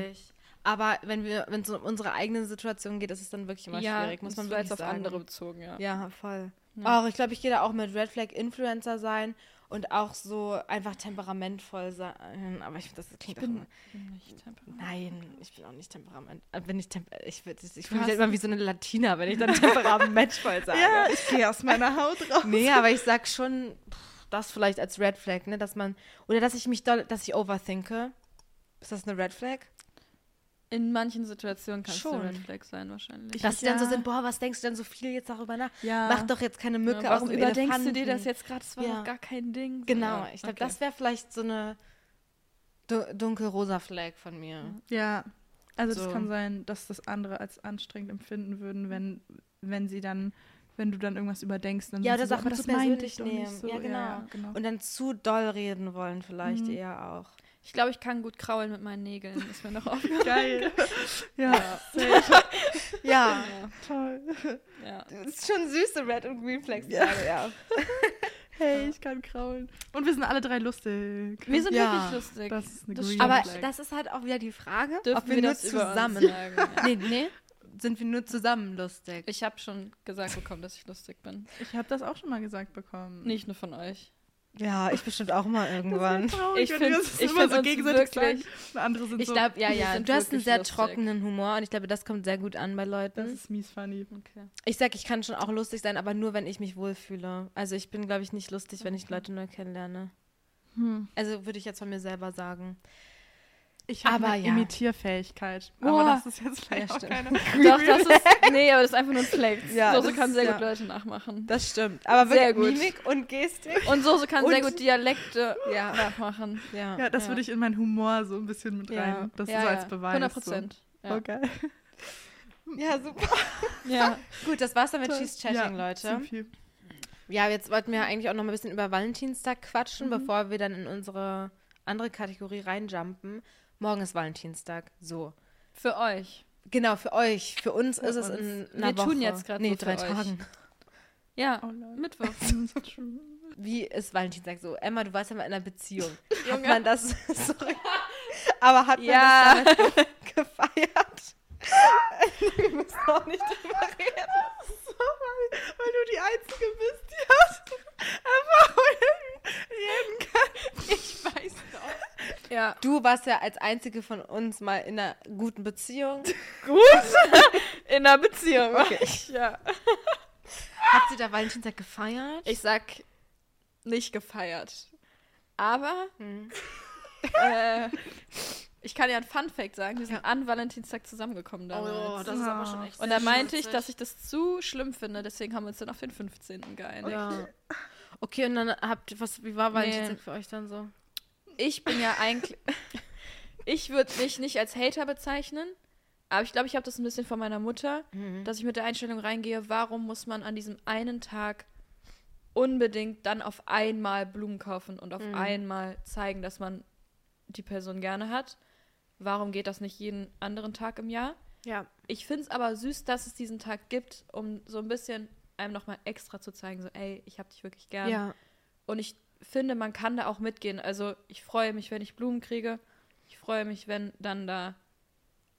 Aber wenn wir, wenn es um unsere eigene Situation geht, ist es dann wirklich immer schwierig, muss man wirklich jetzt auf andere bezogen, ja. Ja, voll. Ja. Auch, ich glaube, ich gehe da auch mit Red Flag Influencer sein und auch so einfach temperamentvoll sein. Aber ich finde, das klingt Ich bin, bin nicht temperament. Nein, ich bin auch nicht temperament. äh, Bin ich temper ich ich Du fühle mich halt immer wie so eine Latina, wenn ich dann temperamentvoll sage. Ja, ich gehe aus meiner Haut raus. Nee, aber ich sag schon das vielleicht als Red Flag, ne, dass man oder dass ich mich doll, dass ich overthinke. Ist das eine Red Flag? In manchen Situationen kann es Schon. eine Red Flag sein, wahrscheinlich. Dass sie dann so ja. sind, boah, was denkst du denn so viel jetzt darüber nach? Ja. Mach doch jetzt keine Mücke ja, aus warum dem überdenkst du dir Elefanten. das jetzt gerade? Das war Ja. doch gar kein Ding. So, Genau, ja. ich glaube, Okay. das wäre vielleicht so eine du dunkelrosa Flag von mir. Ja, also So. das kann sein, dass das andere als anstrengend empfinden würden, wenn, wenn sie dann, wenn du dann irgendwas überdenkst. Dann Ja, oder sie so, Sachen aber zu persönlich nehmen. so. Ja, genau. genau. Und dann zu doll reden wollen vielleicht Mhm. eher auch. Ich glaube, ich kann gut kraulen mit meinen Nägeln. Ist mir noch aufgefallen. Geil. ja, Ja. Ja, toll. ja. das ist schon süße Red und Green Flags. Ja. ja. Hey, ich kann kraulen. Und wir sind alle drei lustig. Wir sind wirklich lustig. Das ist eine Das Green. Aber Flag. das ist halt auch wieder die Frage, Dürfen ob wir, wir nur zusammen. sagen. Nee, nee. Sind wir nur zusammen lustig? Ich habe schon gesagt bekommen, dass ich lustig bin. Ich habe das auch schon mal gesagt bekommen. Nicht nur von euch. Ja, ich bestimmt auch mal irgendwann. Traurig, Ich wenn find- wir uns das ich immer find so gegenseitig wirklich- sagen. Und andere sind Ich so, glaube, ja, wir ja. sind Du hast einen sehr lustig. trockenen Humor und ich glaube, das kommt sehr gut an bei das Leuten. ist mies funny. Okay. Ich sag, ich kann schon auch lustig sein, aber nur, wenn ich mich wohlfühle. Also ich bin, glaube ich, nicht lustig, wenn ich Leute neu kennenlerne. Hm. Also würde ich jetzt von mir selber sagen. Ich habe eine ja. Imitierfähigkeit. Boah. Aber das ist jetzt vielleicht Ja, auch stimmt. keine. Doch, das ist. Nee, aber das ist einfach nur ein Flex. Ja, Soße kann ist- sehr ja. gut Leute nachmachen. Das stimmt. Aber Sehr gut. Mimik und Gestik. Und Soße kann sehr Und- gut Dialekte Ja. nachmachen. Ja. Ja, das Ja. würde ich in meinen Humor so ein bisschen mit Ja. rein. Das ja, ist so als ja. Beweis. 100 Prozent. So. Ja. Okay. ja, super. ja. Gut, das war's dann mit. Cheese Chatting, ja, Leute. Ja, jetzt wollten wir eigentlich auch noch mal ein bisschen über Valentinstag quatschen, Mhm. bevor wir dann in unsere andere Kategorie reinjumpen. Morgen ist Valentinstag. So. Für euch. Genau, für euch. Für uns Für ist es uns. in einer Wir Woche. tun jetzt grad Nee, so für drei euch. Tagen. Ja, Oh. Mittwoch. Wie ist Valentinstag so? Emma, du warst ja mal in einer Beziehung. hat Junge. man das, sorry, aber hat man Ja. das gefeiert? Wir müssen auch nicht drüber reden. so, weil, weil du die Einzige bist, die hat einfach reden kann. Ich weiß doch. Ja. Du warst ja als einzige von uns mal in einer guten Beziehung. Gut. In einer Beziehung. Okay. Ja. Habt ihr da Valentinstag gefeiert? Ich sag nicht gefeiert. Aber Hm. äh, ich kann ja ein Fun Fact sagen. Wir sind an Valentinstag zusammengekommen damals. Oh, das ist aber schon echt Und da meinte ich, dass ich das zu schlimm finde, deswegen haben wir uns dann auf den 15. geeinigt. Ja. Okay, und dann habt ihr, was, wie war Valentinstag Nee. für euch dann so? Ich bin ja eigentlich. ich würde mich nicht als Hater bezeichnen, aber ich glaube, ich habe das ein bisschen von meiner Mutter, dass ich mit der Einstellung reingehe, warum muss man an diesem einen Tag unbedingt dann auf einmal Blumen kaufen und auf Mhm. einmal zeigen, dass man die Person gerne hat. Warum geht das nicht jeden anderen Tag im Jahr? Ja. Ich finde es aber süß, dass es diesen Tag gibt, um so ein bisschen einem nochmal extra zu zeigen, so, ey, ich hab dich wirklich gern. Ja. Und ich finde, man kann da auch mitgehen. Also ich freue mich, wenn ich Blumen kriege. Ich freue mich, wenn dann da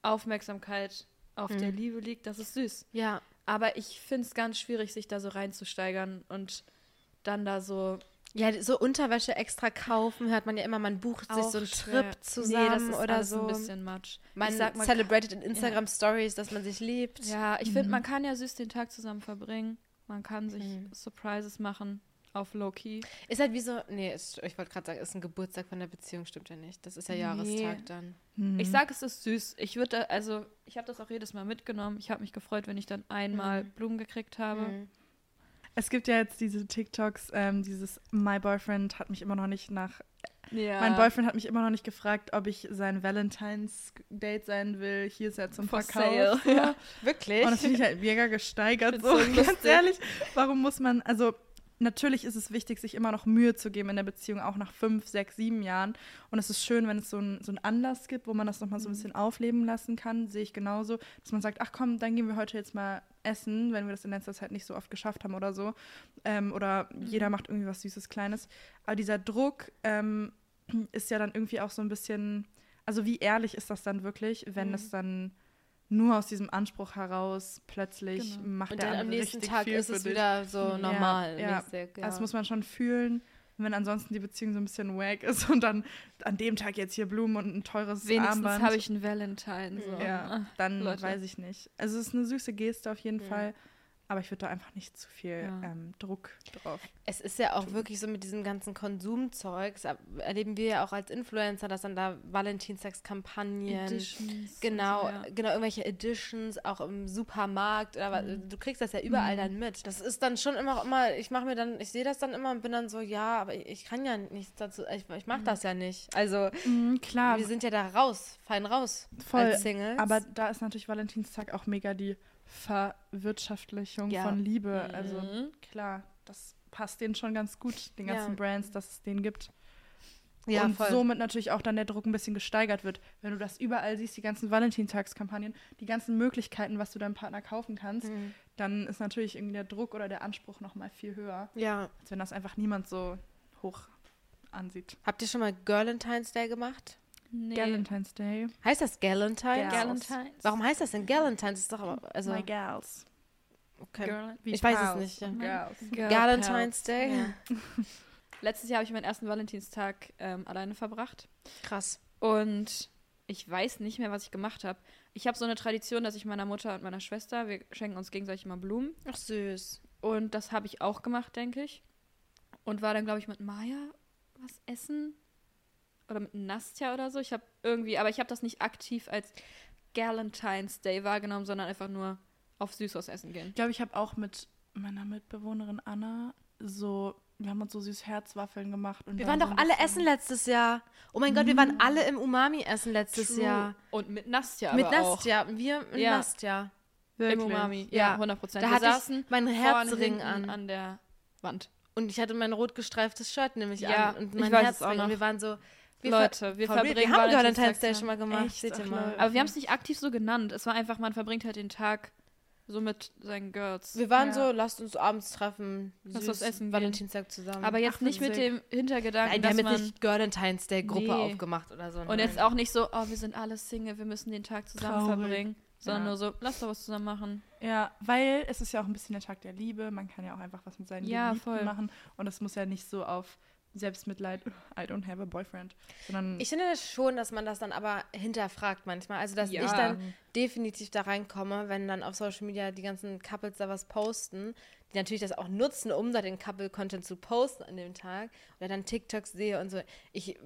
Aufmerksamkeit auf Mhm. der Liebe liegt. Das ist süß. Ja. Aber ich finde es ganz schwierig, sich da so reinzusteigern und dann da so. Ja, so Unterwäsche extra kaufen, hört man ja immer, man bucht sich so einen schwer. Trip zusammen nee, das ist oder so. ein bisschen much. man sag mal, celebrated in Instagram Stories, dass man sich liebt. Ja, ich finde, man kann ja süß den Tag zusammen verbringen. Man kann sich Mhm. Surprises machen auf Low-Key. Ist halt wie so, nee, ist, ich wollte gerade sagen, ist ein Geburtstag von der Beziehung, stimmt ja nicht. Das ist ja Nee. Jahrestag dann. Mhm. Ich sag, es ist süß. Ich würde, also, ich habe das auch jedes Mal mitgenommen. Ich habe mich gefreut, wenn ich dann einmal Mhm. Blumen gekriegt habe. Mhm. Es gibt ja jetzt diese TikToks, ähm, dieses My Boyfriend hat mich immer noch nicht nach. Ja. Mein Boyfriend hat mich immer noch nicht gefragt, ob ich sein Valentine's Date sein will. Hier ist er zum For Verkauf. Ja. Wirklich? Und das finde ich halt mega gesteigert. So, so ganz ehrlich, warum muss man, also natürlich ist es wichtig, sich immer noch Mühe zu geben in der Beziehung, auch nach fünf, sechs, sieben Jahren. Und es ist schön, wenn es so, ein, so einen Anlass gibt, wo man das nochmal so ein bisschen aufleben lassen kann, sehe ich genauso, dass man sagt, ach komm, dann gehen wir heute jetzt mal essen, wenn wir das in letzter Zeit nicht so oft geschafft haben oder so. Ähm, oder jeder macht irgendwie was Süßes, Kleines. Aber dieser Druck ähm, ist ja dann irgendwie auch so ein bisschen, also wie ehrlich ist das dann wirklich, wenn Mhm. es dann nur aus diesem Anspruch heraus plötzlich Genau. macht Und der dann am nächsten Tag ist es dich. wieder so normal. ja. mäßig, ja. Das muss man schon fühlen, wenn ansonsten die Beziehung so ein bisschen wack ist und dann an dem Tag jetzt hier Blumen und ein teures Wenigstens Armband. habe ich einen Valentine. So. ja, dann Leute. weiß ich nicht. Also es ist eine süße Geste auf jeden Ja. Fall, aber ich würde da einfach nicht zu viel Ja. ähm, Druck drauf. Es ist ja auch wirklich so mit diesem ganzen Konsumzeug, das erleben wir ja auch als Influencer, dass dann da Valentinstagskampagnen, Editions genau, so, ja. genau, irgendwelche Editions, auch im Supermarkt, oder was, du kriegst das ja überall Mhm. dann mit. Das ist dann schon immer, immer, ich mache mir dann, ich sehe das dann immer und bin dann so, ja, aber ich, ich kann ja nichts dazu, ich, ich mache das ja nicht. Also, Mhm, klar, wir sind ja da raus, fein raus voll. als Singles. Aber da ist natürlich Valentinstag auch mega die Verwirtschaftlichung Ja. von Liebe. Also Mhm. klar, das passt denen schon ganz gut, den Ja. ganzen Brands, dass es den gibt. ja, und voll. somit natürlich auch dann der Druck ein bisschen gesteigert wird. Wenn du das überall siehst, die ganzen Valentinstagskampagnen, die ganzen Möglichkeiten, was du deinem Partner kaufen kannst, Mhm. dann ist natürlich irgendwie der Druck oder der Anspruch noch mal viel höher, Ja. als wenn das einfach niemand so hoch ansieht. Habt ihr schon mal Galentine's Day gemacht? Nee. Valentine's Day. Heißt das Galentine's? Galentines. Warum heißt das denn Galentine's? Ist doch aber, also, My gals. okay. Girl. Ich weiß es Pals. nicht, ja. Gals. Girl Galentine's Pals. Day? Ja. Letztes Jahr habe ich meinen ersten Valentinstag ähm, alleine verbracht. Krass. Und ich weiß nicht mehr, was ich gemacht habe. Ich habe so eine Tradition, dass ich meiner Mutter und meiner Schwester, wir schenken uns gegenseitig immer Blumen. Ach, süß. Und das habe ich auch gemacht, denke ich. Und war dann, glaube ich, mit Maya was essen. Oder mit Nastja oder so. Ich habe irgendwie, aber ich habe das nicht aktiv als Galentine's Day wahrgenommen, sondern einfach nur auf Süßhaus essen gehen. Ich glaube, ich habe auch mit meiner Mitbewohnerin Anna so, wir haben uns so süß Herzwaffeln gemacht. Und Wir waren doch alle essen letztes Jahr. Oh mein Gott, wir waren alle im Umami-Essen letztes True. Jahr. Und mit Nastja mit aber auch. Nastja. Wir mit Ja. Nastja. Im Wirklich? Umami. Ja. Ja, 100 Prozent. Da Wir hatte ich saßen meinen Herzring an. an der Wand. Und ich hatte mein rot gestreiftes Shirt nämlich Ja, an. Und ich mein weiß es auch Herzring. noch. Und wir waren so. Wir Leute, wir verbringen Wir haben Valentine's Valentinstag Day schon mal gemacht. Echt? Seht ihr mal. Aber wir haben es nicht aktiv so genannt. Es war einfach, man verbringt halt den Tag so mit seinen Girls. Wir waren Ja. so, lasst uns abends treffen. Lass süß, was essen gehen. Valentinstag zusammen. Aber jetzt Ach, nicht mit dem Hintergedanken, Nein, wir dass haben man... jetzt nicht Valentine's Day Gruppe Nee. aufgemacht oder so. und nein. jetzt auch nicht so, oh, wir sind alle Single, wir müssen den Tag zusammen Traurig. verbringen. Sondern Ja. nur so, lass doch was zusammen machen. Ja, weil es ist ja auch ein bisschen der Tag der Liebe. Man kann ja auch einfach was mit seinen Ja, voll. machen. Und es muss ja nicht so auf Selbstmitleid, I don't have a boyfriend, sondern Ich finde das schon, dass man das dann aber hinterfragt manchmal. Also, dass Ja. ich dann definitiv da reinkomme, wenn dann auf Social Media die ganzen Couples da was posten, die natürlich das auch nutzen, um da den Couple-Content zu posten an dem Tag oder dann TikToks sehe und so. Ich äh,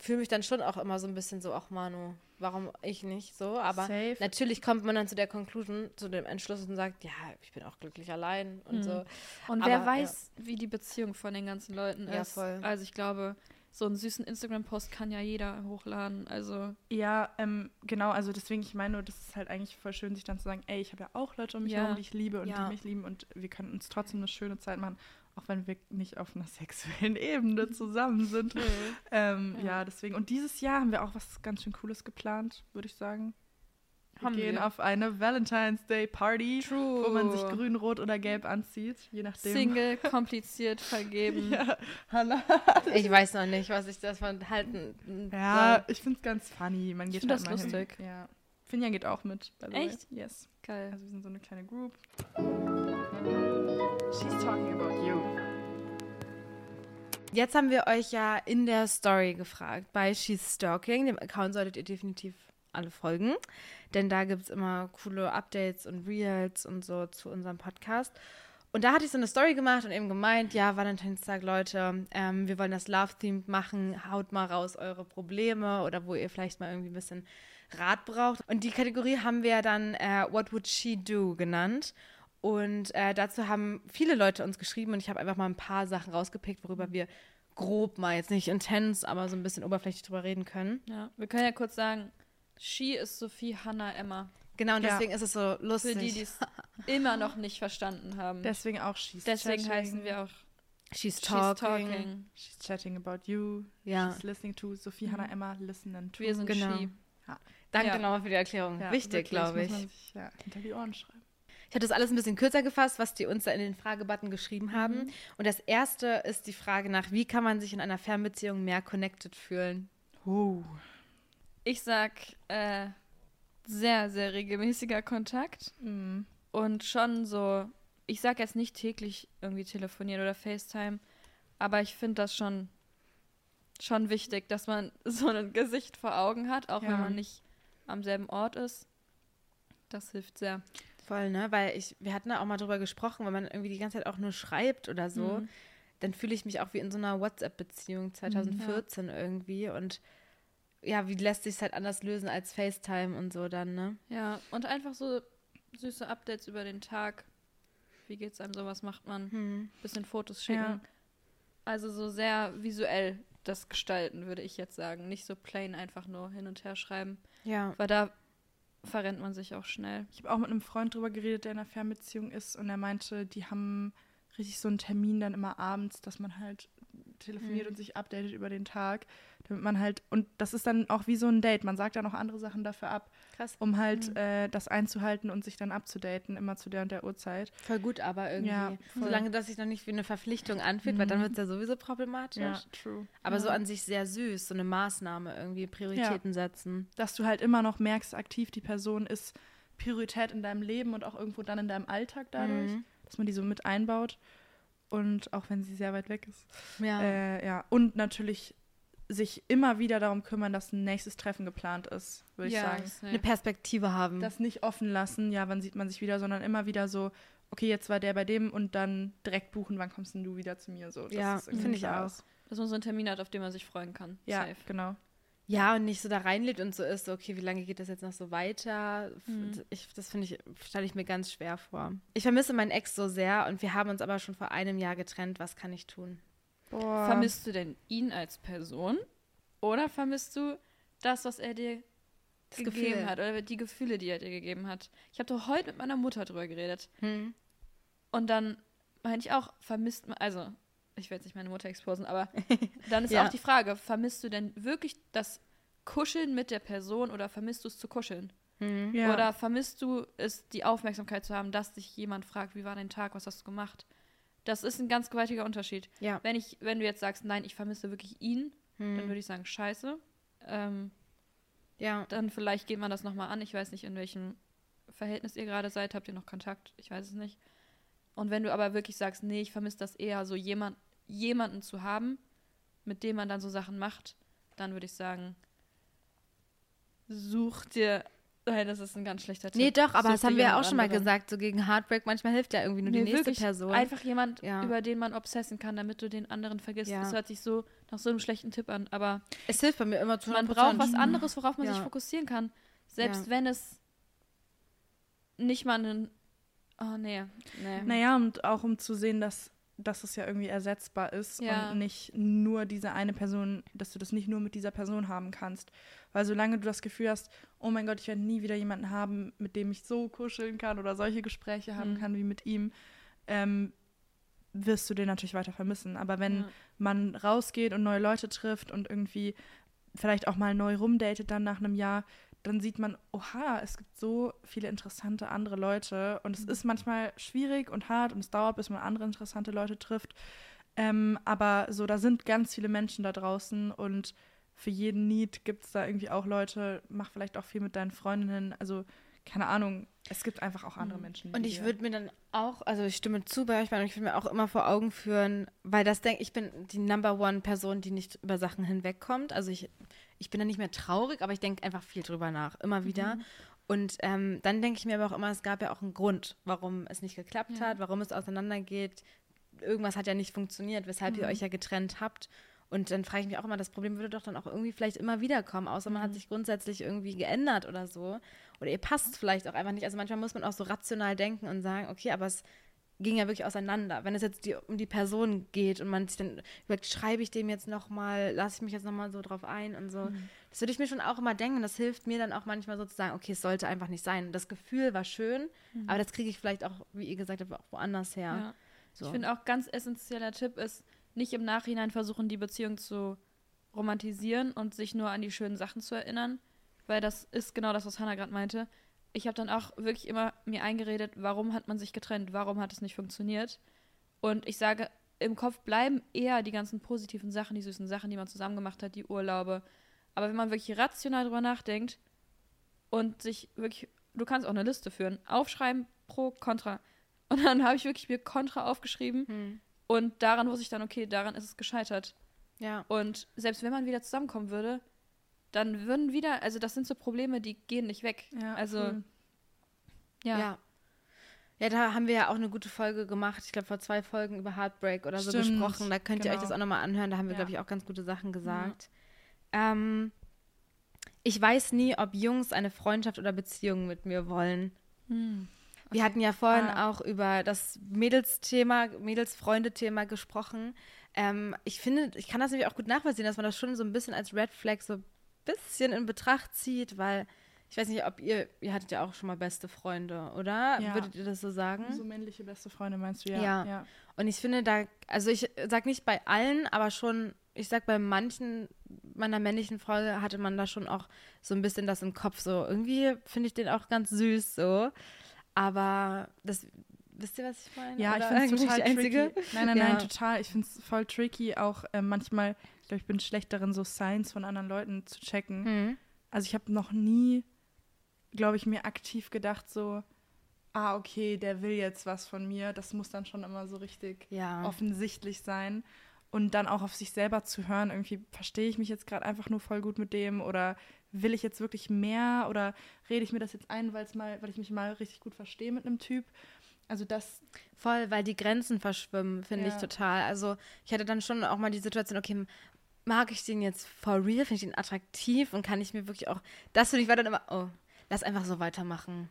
fühle mich dann schon auch immer so ein bisschen so, ach Manu, warum ich nicht so? Aber Safe. natürlich kommt man dann zu der Conclusion, zu dem Entschluss und sagt, ja, ich bin auch glücklich allein und Mhm. so. Und Aber, wer weiß, wie die Beziehung von den ganzen Leuten Ja, ist. voll. Also ich glaube, so einen süßen Instagram-Post kann ja jeder hochladen. Also Ja, ähm, genau, also deswegen, ich meine, nur, das ist halt eigentlich voll schön, sich dann zu sagen, ey, ich habe ja auch Leute um mich Ja. herum, die ich liebe und Ja. die mich lieben und wir können uns trotzdem eine schöne Zeit machen, auch wenn wir nicht auf einer sexuellen Ebene zusammen sind. Ähm, Ja. ja. deswegen. Und dieses Jahr haben wir auch was ganz schön Cooles geplant, würde ich sagen. Wir Haben gehen wir. auf eine Valentine's Day Party, True. wo man sich grün, rot oder gelb anzieht, je nachdem. Single, kompliziert, vergeben. Ja, Hannah. Ich weiß noch nicht, was ich davon halten Ja, soll. ich finde es ganz funny. Man geht find halt das lustig. Hin. Ja. Finja geht auch mit. by the way. Echt? Yes. Geil. Also wir sind so eine kleine Group. She's talking about you. Jetzt haben wir euch ja in der Story gefragt bei She's Stalking. Dem Account solltet ihr definitiv alle folgen, denn da gibt es immer coole Updates und Reels und so zu unserem Podcast. Und da hatte ich so eine Story gemacht und eben gemeint, ja, Valentinstag, Leute, ähm, wir wollen das Love-Themed machen, haut mal raus eure Probleme oder wo ihr vielleicht mal irgendwie ein bisschen Rat braucht. Und die Kategorie haben wir dann äh, What Would She Do genannt. Und äh, dazu haben viele Leute uns geschrieben und ich habe einfach mal ein paar Sachen rausgepickt, worüber wir grob mal, jetzt nicht intens, aber so ein bisschen oberflächlich drüber reden können. Ja, wir können ja kurz sagen, She ist Sophie, Hannah, Emma. Genau, und Ja. deswegen ist es so lustig. Für die, die es immer noch nicht verstanden haben. Deswegen auch She's Deswegen chatting. heißen wir auch She's She's talking. Talking. She's chatting about you. Ja. She's listening to Sophie, Mhm. Hannah, Emma, listening to. Wir sind Genau. She. Danke Ja. nochmal für die Erklärung. Ja, Wichtig, glaube muss ich. man sich, ja, hinter die Ohren schreiben. Ich habe das alles ein bisschen kürzer gefasst, was die uns da in den Fragebutton geschrieben haben. Mhm. Und das erste ist die Frage nach, wie kann man sich in einer Fernbeziehung mehr connected fühlen? Oh. Ich sag äh, sehr, sehr regelmäßiger Kontakt. Mhm. Und schon so, ich sag jetzt nicht täglich irgendwie telefonieren oder FaceTime, aber ich finde das schon, schon wichtig, dass man so ein Gesicht vor Augen hat, auch Ja. wenn man nicht am selben Ort ist. Das hilft sehr. Voll, ne? Weil ich, wir hatten da auch mal drüber gesprochen, wenn man irgendwie die ganze Zeit auch nur schreibt oder so, Mhm. dann fühle ich mich auch wie in so einer WhatsApp-Beziehung 2014 irgendwie. Und ja, wie lässt sich halt anders lösen als FaceTime und so dann, ne? Ja, und einfach so süße Updates über den Tag. Wie geht's einem so, was macht man? Hm. Bisschen Fotos schicken. Ja. Also so sehr visuell das gestalten, würde ich jetzt sagen. Nicht so plain einfach nur hin und her schreiben. Ja. Weil da verrennt man sich auch schnell. Ich habe auch mit einem Freund drüber geredet, der in einer Fernbeziehung ist und er meinte, die haben richtig so einen Termin dann immer abends, dass man halt telefoniert Mhm. und sich updatet über den Tag, damit man halt und das ist dann auch wie so ein Date. Man sagt dann auch andere Sachen dafür ab, Krass. um halt Mhm. äh, das einzuhalten und sich dann abzudaten, immer zu der und der Uhrzeit. Voll gut, aber irgendwie. Ja. Solange das sich noch nicht wie eine Verpflichtung anfühlt, weil dann Mhm. wird es ja sowieso problematisch. true. Aber so Ja. an sich sehr süß, so eine Maßnahme irgendwie, Prioritäten setzen. Dass du halt immer noch merkst, aktiv die Person ist Priorität in deinem Leben und auch irgendwo dann in deinem Alltag dadurch, Mhm. dass man die so mit einbaut. Und auch wenn sie sehr weit weg ist. Ja. Äh, ja, und natürlich sich immer wieder darum kümmern, dass ein nächstes Treffen geplant ist, würde ich sagen. eine Perspektive haben. Das nicht offen lassen, ja, wann sieht man sich wieder, sondern immer wieder so, okay, jetzt war der bei dem und dann direkt buchen, wann kommst denn du wieder zu mir? So, ja, finde ich klar auch. Dass man so einen Termin hat, auf den man sich freuen kann. Ja, Safe. genau. Ja, und nicht so da reinlebt und so ist, so, okay, wie lange geht das jetzt noch so weiter? Mhm. Ich, das finde ich, stelle ich mir ganz schwer vor. Ich vermisse meinen Ex so sehr und wir haben uns aber schon vor einem Jahr getrennt. Was kann ich tun? Boah. Vermisst du denn ihn als Person? Oder vermisst du das, was er dir Das gegeben Gefühl. hat? Oder die Gefühle, die er dir gegeben hat? Ich habe doch heute mit meiner Mutter drüber geredet. Hm. Und dann meine ich auch, vermisst man, also ich werde jetzt nicht meine Mutter exposen, aber dann ist Ja. auch die Frage, vermisst du denn wirklich das Kuscheln mit der Person oder vermisst du es zu kuscheln? Hm. ja. Oder vermisst du es, die Aufmerksamkeit zu haben, dass dich jemand fragt, wie war dein Tag, was hast du gemacht? Das ist ein ganz gewaltiger Unterschied. Ja. Wenn, ich, wenn du jetzt sagst, nein, ich vermisse wirklich ihn, dann Hm. würde ich sagen, scheiße. Ähm, Ja. dann vielleicht geht man das nochmal an. Ich weiß nicht, in welchem Verhältnis ihr gerade seid. Habt ihr noch Kontakt? Ich weiß es nicht. Und wenn du aber wirklich sagst, nee, ich vermisse das eher, so jemand, jemanden zu haben, mit dem man dann so Sachen macht, dann würde ich sagen, such dir. Nein, das ist ein ganz schlechter Tipp. Nee, doch, aber Such das haben wir ja auch schon mal anderen. gesagt, so gegen Heartbreak. Manchmal hilft ja irgendwie nur die Nee, nächste wirklich Person. Einfach jemand, Ja. über den man obsessen kann, damit du den anderen vergisst. Ja. Das hört sich so nach so einem schlechten Tipp an. Aber es hilft bei mir immer zu man 100%. braucht was anderes, worauf man Ja. sich fokussieren kann. Selbst Ja. wenn es nicht mal einen. Oh, nee. nee. Naja, und auch um zu sehen, dass, dass es ja irgendwie ersetzbar ist Ja. und nicht nur diese eine Person, dass du das nicht nur mit dieser Person haben kannst. Weil solange du das Gefühl hast, oh mein Gott, ich werde nie wieder jemanden haben, mit dem ich so kuscheln kann oder solche Gespräche haben Mhm. kann wie mit ihm, ähm, wirst du den natürlich weiter vermissen. Aber wenn Ja. man rausgeht und neue Leute trifft und irgendwie vielleicht auch mal neu rumdatet dann nach einem Jahr, dann sieht man, oha, es gibt so viele interessante andere Leute und es Mhm. ist manchmal schwierig und hart und es dauert, bis man andere interessante Leute trifft. Ähm, aber so, da sind ganz viele Menschen da draußen und für jeden Need gibt es da irgendwie auch Leute, mach vielleicht auch viel mit deinen Freundinnen. Also, keine Ahnung, es gibt einfach auch andere Menschen. Und ich würde mir dann auch, also ich stimme zu bei euch, weil ich will mir auch immer vor Augen führen, weil das denke ich bin die Number One Person, die nicht über Sachen hinwegkommt. Also ich, ich bin dann nicht mehr traurig, aber ich denke einfach viel drüber nach, immer wieder. Und ähm, dann denke ich mir aber auch immer, es gab ja auch einen Grund, warum es nicht geklappt Ja. hat, warum es auseinandergeht. Irgendwas hat ja nicht funktioniert, weshalb ihr euch ja getrennt habt. Und dann frage ich mich auch immer, das Problem würde doch dann auch irgendwie vielleicht immer wieder kommen, außer man hat sich grundsätzlich irgendwie geändert oder so. Oder ihr passt vielleicht auch einfach nicht. Also manchmal muss man auch so rational denken und sagen, okay, aber es ging ja wirklich auseinander. Wenn es jetzt die, um die Person geht und man sich dann überlegt, schreibe ich dem jetzt nochmal, lasse ich mich jetzt nochmal so drauf ein und so. Das würde ich mir schon auch immer denken. Das hilft mir dann auch manchmal so zu sagen, okay, es sollte einfach nicht sein. Das Gefühl war schön, aber das kriege ich vielleicht auch, wie ihr gesagt habt, auch woanders her. Ja. So. Ich finde auch ganz essentieller Tipp ist, nicht im Nachhinein versuchen, die Beziehung zu romantisieren und sich nur an die schönen Sachen zu erinnern, weil das ist genau das, was Hannah gerade meinte. Ich habe dann auch wirklich immer mir eingeredet, warum hat man sich getrennt, warum hat es nicht funktioniert. Und ich sage, im Kopf bleiben eher die ganzen positiven Sachen, die süßen Sachen, die man zusammen gemacht hat, die Urlaube. Aber wenn man wirklich rational drüber nachdenkt und sich wirklich, du kannst auch eine Liste führen, aufschreiben, pro, contra. Und dann habe ich wirklich mir Kontra aufgeschrieben Hm. Und daran wusste ich dann, okay, daran ist es gescheitert. Ja. Und selbst wenn man wieder zusammenkommen würde, dann würden wieder, also das sind so Probleme, die gehen nicht weg. Ja, also, voll. ja. Ja. ja. da haben wir ja auch eine gute Folge gemacht. Ich glaube, vor zwei Folgen über Heartbreak oder so Stimmt, gesprochen. Da könnt ihr euch genau. das auch nochmal anhören. Da haben wir, Ja. glaube ich, auch ganz gute Sachen gesagt. Ähm, ich weiß nie, ob Jungs eine Freundschaft oder Beziehung mit mir wollen. Hm. Wir hatten ja vorhin Ah. auch über das Mädelsthema, Mädels-Freunde-Thema gesprochen. Ähm, ich finde, ich kann das nämlich auch gut nachvollziehen, dass man das schon so ein bisschen als Red Flag so ein bisschen in Betracht zieht, weil ich weiß nicht, ob ihr, ihr hattet ja auch schon mal beste Freunde, oder? Ja. Würdet ihr das so sagen? So männliche beste Freunde meinst du, ja. Ja. ja. Und ich finde da, also ich sag nicht bei allen, aber schon, ich sag bei manchen meiner männlichen Freunde hatte man da schon auch so ein bisschen das im Kopf. So irgendwie finde ich den auch ganz süß so. Aber das, wisst ihr, was ich meine? Ja, ich Oder finde es total Einzige? tricky. Nein, nein, Ja. nein, total. Ich finde es voll tricky. Auch äh, manchmal, ich glaube, ich bin schlecht darin, so Signs von anderen Leuten zu checken. Hm. Also ich habe noch nie, glaube ich, mir aktiv gedacht, so, ah, okay, der will jetzt was von mir. Das muss dann schon immer so richtig Ja. offensichtlich sein. Und dann auch auf sich selber zu hören, irgendwie verstehe ich mich jetzt gerade einfach nur voll gut mit dem oder will ich jetzt wirklich mehr oder rede ich mir das jetzt ein, weil's mal, weil ich mich mal richtig gut verstehe mit einem Typ. Also das, Voll, weil die Grenzen verschwimmen, finde ich Ja. total. Also ich hatte dann schon auch mal die Situation, okay, mag ich den jetzt for real? Finde ich den attraktiv? Und kann ich mir wirklich auch, das finde ich war dann immer, oh, lass einfach so weitermachen.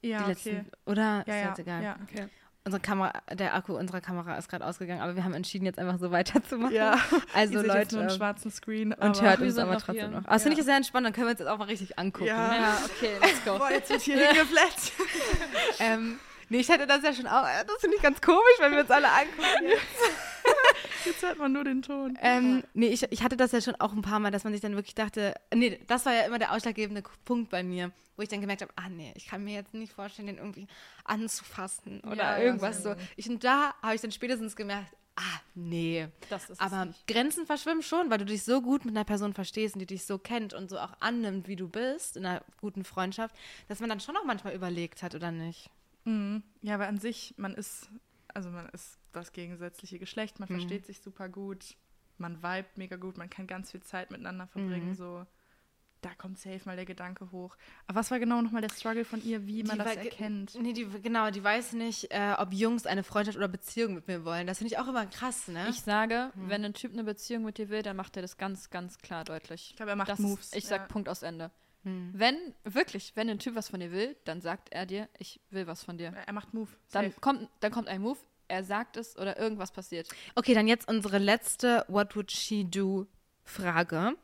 ja, die okay. letzten, oder? Ja, ist ja, jetzt egal. ja. Okay. Unsere Kamera, der Akku unserer Kamera ist gerade ausgegangen, aber wir haben entschieden, jetzt einfach so weiterzumachen. Ja, Also seht jetzt nur einen Leute, schwarzen Screen. und hört uns aber trotzdem hier. noch. Das finde ich Ja. sehr entspannt, dann können wir uns jetzt auch mal richtig angucken. Ja. Ja, okay, let's go. Boah, jetzt wird hier hingefletzt. Ähm, nee, ich hatte das ja schon auch, das finde ich ganz komisch, wenn wir uns alle angucken. Jetzt hört man nur den Ton. Ähm, nee, ich, ich hatte das ja schon auch ein paar Mal, dass man sich dann wirklich dachte, nee, das war ja immer der ausschlaggebende Punkt bei mir, wo ich dann gemerkt habe, ah nee, ich kann mir jetzt nicht vorstellen, den irgendwie anzufassen oder Ja, ja, irgendwas so. so. Ich, und da habe ich dann spätestens gemerkt, ah nee. Das ist es Aber. Grenzen verschwimmen schon, weil du dich so gut mit einer Person verstehst und die dich so kennt und so auch annimmt, wie du bist, in einer guten Freundschaft, dass man dann schon auch manchmal überlegt hat, oder nicht? Mhm. Ja, aber an sich, man ist, also man ist das gegensätzliche Geschlecht, man Mhm. versteht sich super gut, man vibet mega gut, man kann ganz viel Zeit miteinander verbringen, Mhm. so. Da kommt safe mal der Gedanke hoch. Aber was war genau nochmal der Struggle von ihr, wie man Die das erkennt? Nee, die, genau, die weiß nicht, äh, ob Jungs eine Freundschaft oder Beziehung mit mir wollen. Das finde ich auch immer krass, ne? Ich sage, wenn ein Typ eine Beziehung mit dir will, dann macht er das ganz, ganz klar deutlich. Ich glaube, er macht Das Moves. Ich sag ja. Punkt aus Ende. Hm. Wenn, wirklich, wenn ein Typ was von dir will, dann sagt er dir, ich will was von dir. Er macht Move. Dann Safe. kommt, dann kommt ein Move, er sagt es oder irgendwas passiert. Okay, dann jetzt unsere letzte What would she do Frage.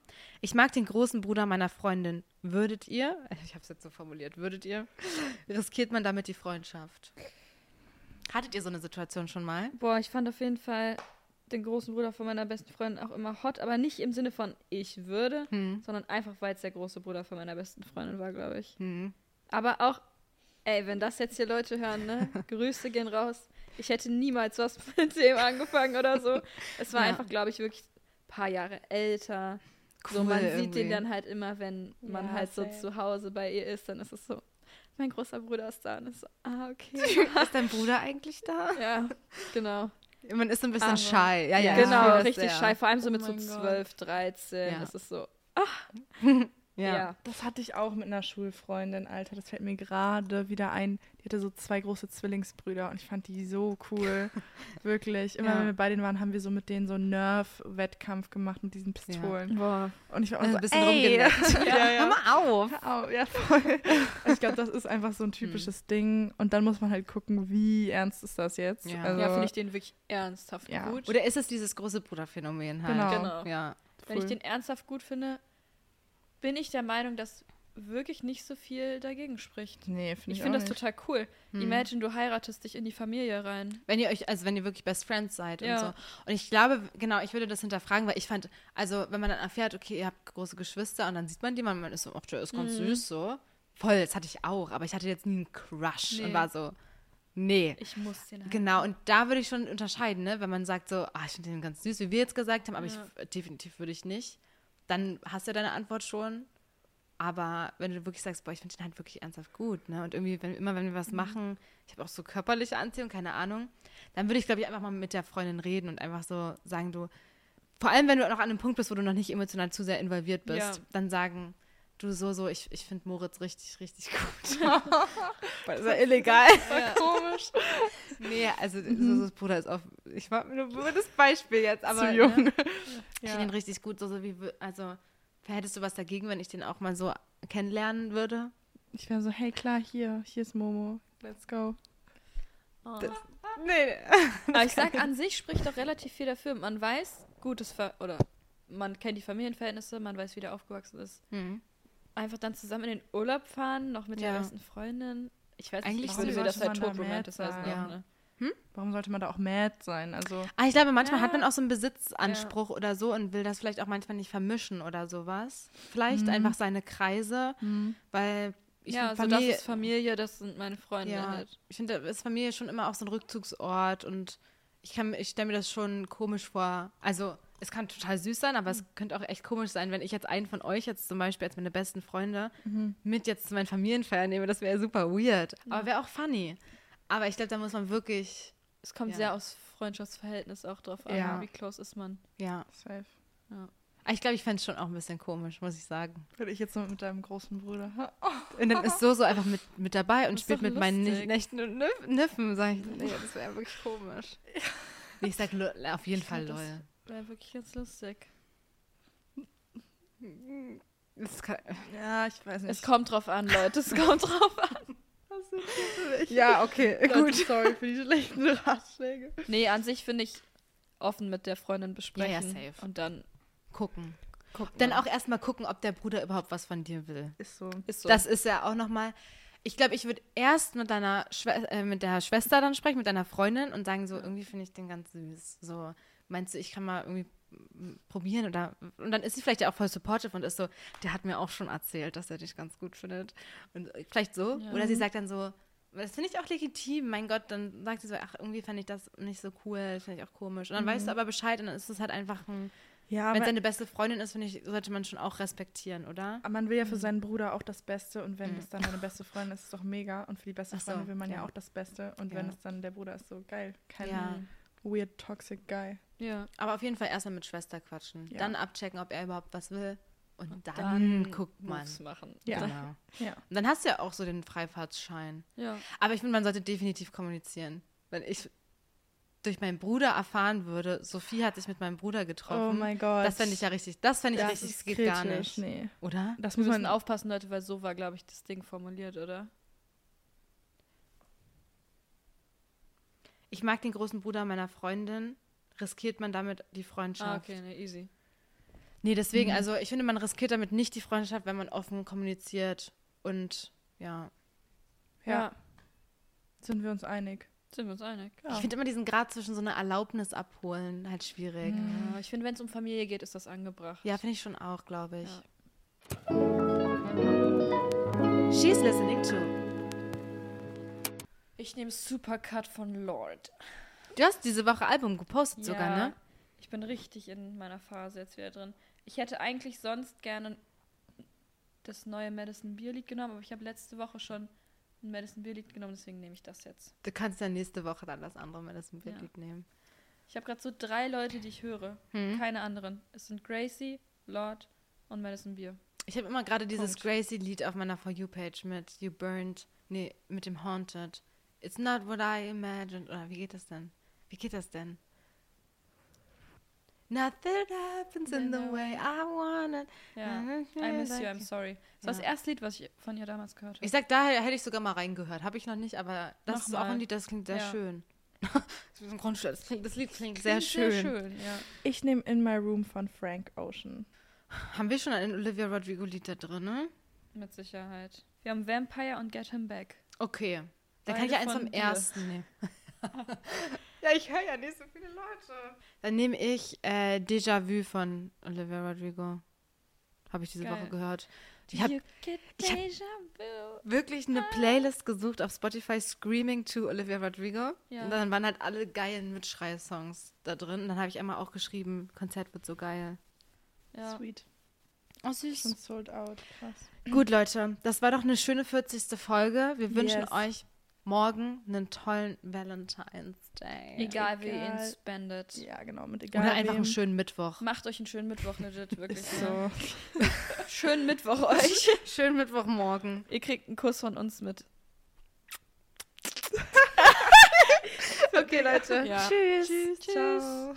Ich mag den großen Bruder meiner Freundin. Würdet ihr, ich habe es jetzt so formuliert, würdet ihr, riskiert man damit die Freundschaft? Hattet ihr so eine Situation schon mal? Boah, ich fand auf jeden Fall den großen Bruder von meiner besten Freundin auch immer hot, aber nicht im Sinne von ich würde, Hm. sondern einfach, weil es der große Bruder von meiner besten Freundin war, glaube ich. Hm. Aber auch, ey, wenn das jetzt hier Leute hören, ne? Grüße gehen raus. Ich hätte niemals was mit dem angefangen oder so. Es war Ja. einfach, glaube ich, wirklich ein paar Jahre älter. so, cool man sieht irgendwie. den dann halt immer, wenn man Ja, halt so safe. zu Hause bei ihr ist, dann ist es so, mein großer Bruder ist da und ist so, ah, okay. Ist dein Bruder eigentlich da? ja, genau. Man ist so ein bisschen Aber- shy. Ja, ja, genau, das richtig schei, vor allem so Oh mit so mein Gott. 12, 13, Ja. ist es so, Ja. ja. Das hatte ich auch mit einer Schulfreundin, Alter. Das fällt mir gerade wieder ein. Die hatte so zwei große Zwillingsbrüder und ich fand die so cool. Wirklich. Immer Ja. wenn wir bei denen waren, haben wir so mit denen so einen Nerf-Wettkampf gemacht mit diesen Pistolen. Boah. Und ich war auch Ein so, bisschen ey. ja, ja. Hör mal auf. Hör auf, ja, voll. ich glaube, das ist einfach so ein typisches Ding. Und dann muss man halt gucken, wie ernst ist das jetzt. Ja. Also, ja, finde ich den wirklich ernsthaft Ja. gut. Oder ist es dieses große Bruderphänomen halt? Genau. Genau. Ja. Wenn ich voll. den ernsthaft gut finde, bin ich der Meinung, dass wirklich nicht so viel dagegen spricht. Nee, finde ich, Ich finde das nicht. total cool. Hm. Imagine, du heiratest dich in die Familie rein. Wenn ihr euch, also wenn ihr wirklich Best Friends seid Ja. und so. Und ich glaube, genau, ich würde das hinterfragen, weil ich fand, also wenn man dann erfährt, okay, ihr habt große Geschwister und dann sieht man die, man ist so, ach, der ist ganz Mhm. süß so. Voll, das hatte ich auch, aber ich hatte jetzt nie einen Crush Nee. und war so, nee. Ich muss den Genau, und da würde ich schon unterscheiden, ne? wenn man sagt so, ah, ich finde den ganz süß, wie wir jetzt gesagt haben, aber Ja. ich definitiv würde ich nicht. Dann hast du ja deine Antwort schon. Aber wenn du wirklich sagst, boah, ich finde den halt wirklich ernsthaft gut, ne? Und irgendwie, wenn, immer wenn wir was Mhm. machen, ich habe auch so körperliche Anziehung, keine Ahnung, dann würde ich, glaube ich, einfach mal mit der Freundin reden und einfach so sagen, du, vor allem wenn du noch an einem Punkt bist, wo du noch nicht emotional zu sehr involviert bist, Ja. dann sagen, du so, so, ich, ich finde Moritz richtig, richtig gut. Weil ist ja illegal. Ja. Komisch. Nee, also so, so Bruder ist auf. Ich war nur das Beispiel jetzt, aber Zu jung. Ne, ich Ja. finde ihn richtig gut, so, so wie also hättest du was dagegen, wenn ich den auch mal so kennenlernen würde? Ich wäre so, hey, klar, hier, hier ist Momo. Let's go. Oh. Nee. Aber ich sag, an sich spricht doch relativ viel dafür. Man weiß, gutes Ver oder man kennt die Familienverhältnisse, man weiß, wie der aufgewachsen ist. Hm. Einfach dann zusammen in den Urlaub fahren, noch mit Ja. der besten Freundin. Ich weiß Eigentlich nicht, warum wir das halt Totromantic mad sein. auch, Ja. ne? Warum sollte man da auch mad sein? Also, Ah, ich glaube, manchmal Ja. hat man auch so einen Besitzanspruch oder so und will das vielleicht auch manchmal nicht vermischen oder sowas. Vielleicht Mhm. einfach seine Kreise, hm. weil ich ja, find so das ist Familie, das sind meine Freunde Ja, halt. ich finde, da ist Familie schon immer auch so ein Rückzugsort und ich kann, ich stelle mir das schon komisch vor. Also, es kann total süß sein, aber es könnte auch echt komisch sein, wenn ich jetzt einen von euch jetzt zum Beispiel als meine besten Freunde Mhm. mit jetzt zu meinen Familienfeiern nehme. Das wäre super weird. Aber wäre auch funny. Aber ich glaube, da muss man wirklich, Es kommt Ja. sehr aus Freundschaftsverhältnis auch drauf an, Ja. wie close ist man. ja. Safe. Aber Ich glaube, ich fände es schon auch ein bisschen komisch, muss ich sagen. Würde ich jetzt noch mit deinem großen Bruder. Und dann ist so so einfach mit, mit dabei und spielt mit meinen lustig. Nächten und Nif- Niffen, sag ich. Nee, das wäre wirklich komisch. Ich sag auf jeden Ich Fall lol. Wäre wirklich ganz lustig. Kann, Ja, ich weiß nicht. Es kommt drauf an, Leute. Es kommt drauf an. ja, okay, Gut, sorry für die schlechten Ratschläge. Nee, an sich finde ich offen mit der Freundin besprechen. Ja, ja, safe. Und dann Gucken. gucken. Dann auch erstmal gucken, ob der Bruder überhaupt was von dir will. Ist so. Ist so. Das ist ja auch nochmal. Ich glaube, ich würde erst mit deiner Schwe äh, mit der Schwester dann sprechen, mit deiner Freundin und sagen so, irgendwie finde ich den ganz süß. So, meinst du, ich kann mal irgendwie mm, probieren oder und dann ist sie vielleicht ja auch voll supportive und ist so, der hat mir auch schon erzählt, dass er dich ganz gut findet und äh, vielleicht so Ja. oder sie sagt dann so, das finde ich auch legitim, mein Gott, dann sagt sie so, ach irgendwie fand ich das nicht so cool, finde ich auch komisch und dann weißt du aber Bescheid und dann ist es halt einfach ein, Ja, wenn es aber deine beste Freundin ist, finde ich, sollte man schon auch respektieren, oder? man will ja für seinen Bruder auch das Beste und wenn Mhm. es dann deine beste Freundin ist, ist es doch mega. Und für die beste so, Freundin will man ja. ja. auch das Beste. Und Ja. wenn es dann der Bruder ist, so geil. Kein Ja. Weird toxic guy. ja. Aber auf jeden Fall erstmal mit Schwester quatschen. Ja. Dann abchecken, ob er überhaupt was will. Und, Und dann, dann guckt man. Moves machen. Ja. Genau. Ja. Und dann hast du ja auch so den Freifahrtsschein. Ja. Aber ich finde, man sollte definitiv kommunizieren. Wenn ich durch meinen Bruder erfahren würde, Sophie hat sich mit meinem Bruder getroffen. Oh mein Gott. Das fände ich ja richtig, das fände ich das richtig, ist das geht kritisch. gar nicht. Nee. Oder? Das Wir muss müssen man aufpassen, Leute, weil so war, glaube ich, das Ding formuliert, oder? Ich mag den großen Bruder meiner Freundin. Riskiert man damit die Freundschaft? Ah, okay, ne, easy. Nee, deswegen, Mhm. also ich finde, man riskiert damit nicht die Freundschaft, wenn man offen kommuniziert und ja. Ja. Sind wir uns einig? Sind wir uns einig. Ja. Ich finde immer diesen Grad zwischen so einer Erlaubnis abholen halt schwierig. Mhm. Ja, ich finde, wenn es um Familie geht, ist das angebracht. Ja, finde ich schon auch, glaube ich. Ja. She's listening to. Ich nehme Supercut von Lord. Du hast diese Woche Album gepostet sogar, Ja, ne? Ich bin richtig in meiner Phase jetzt wieder drin. Ich hätte eigentlich sonst gerne das neue Madison Beer Lied genommen, aber ich habe letzte Woche schon ein Madison Beer Lied genommen, deswegen nehme ich das jetzt. Du kannst ja nächste Woche dann das andere Madison Beer Ja. Lied nehmen. Ich habe gerade so drei Leute, die ich höre. Hm? Keine anderen. Es sind Gracie, Lord und Madison Beer. Ich habe immer gerade dieses. Gracie-Lied auf meiner For You-Page mit You Burned, nee, mit dem Haunted. It's not what I imagined. Oder wie geht das denn? Wie geht das denn? Nothing happens in the way I want it. Ja. I miss you, I'm sorry. Das war das erste Lied, was ich von ihr damals gehört habe. Ich sag, da hätte ich sogar mal reingehört. Habe ich noch nicht, aber das ist auch Nochmal. ein Lied, das klingt sehr Ja. schön. das ist ein Grundstück. Das, klingt, das Lied klingt sehr Klingt schön. Sehr schön, ja. Ich nehme In My Room von Frank Ocean. Haben wir schon ein Olivia Rodrigo-Lied da drin, ne? Mit Sicherheit. Wir haben Vampire und Get Him Back. Okay. Dann Beide kann ich ja eins vom dir. ersten nehmen. ja, ich höre ja nicht so viele Leute. Dann nehme ich äh, Déjà-vu von Olivia Rodrigo. Habe ich diese Geil. Woche gehört. Ich habe hab- wirklich eine Playlist gesucht auf Spotify Screaming to Olivia Rodrigo. Ja. Und dann waren halt alle geilen Mitschrei-Songs da drin. Und dann habe ich einmal auch geschrieben, Konzert wird so geil. Ja. Sweet. Oh, Schon süß. sold out. Krass. Gut, Leute, das war doch eine schöne 40. Folge. Wir wünschen Yes. euch morgen einen tollen Valentine's Day. Egal, wie ihr ihn Egal. spendet. Ja, genau. Mit egal Oder einfach wem. einen schönen Mittwoch. Macht euch einen schönen Mittwoch, legit, wirklich. Ist so. Schönen Mittwoch euch. Schönen Mittwochmorgen. ihr kriegt einen Kuss von uns mit. Okay, Leute. Ja. Tschüss. Tschüss. Ciao.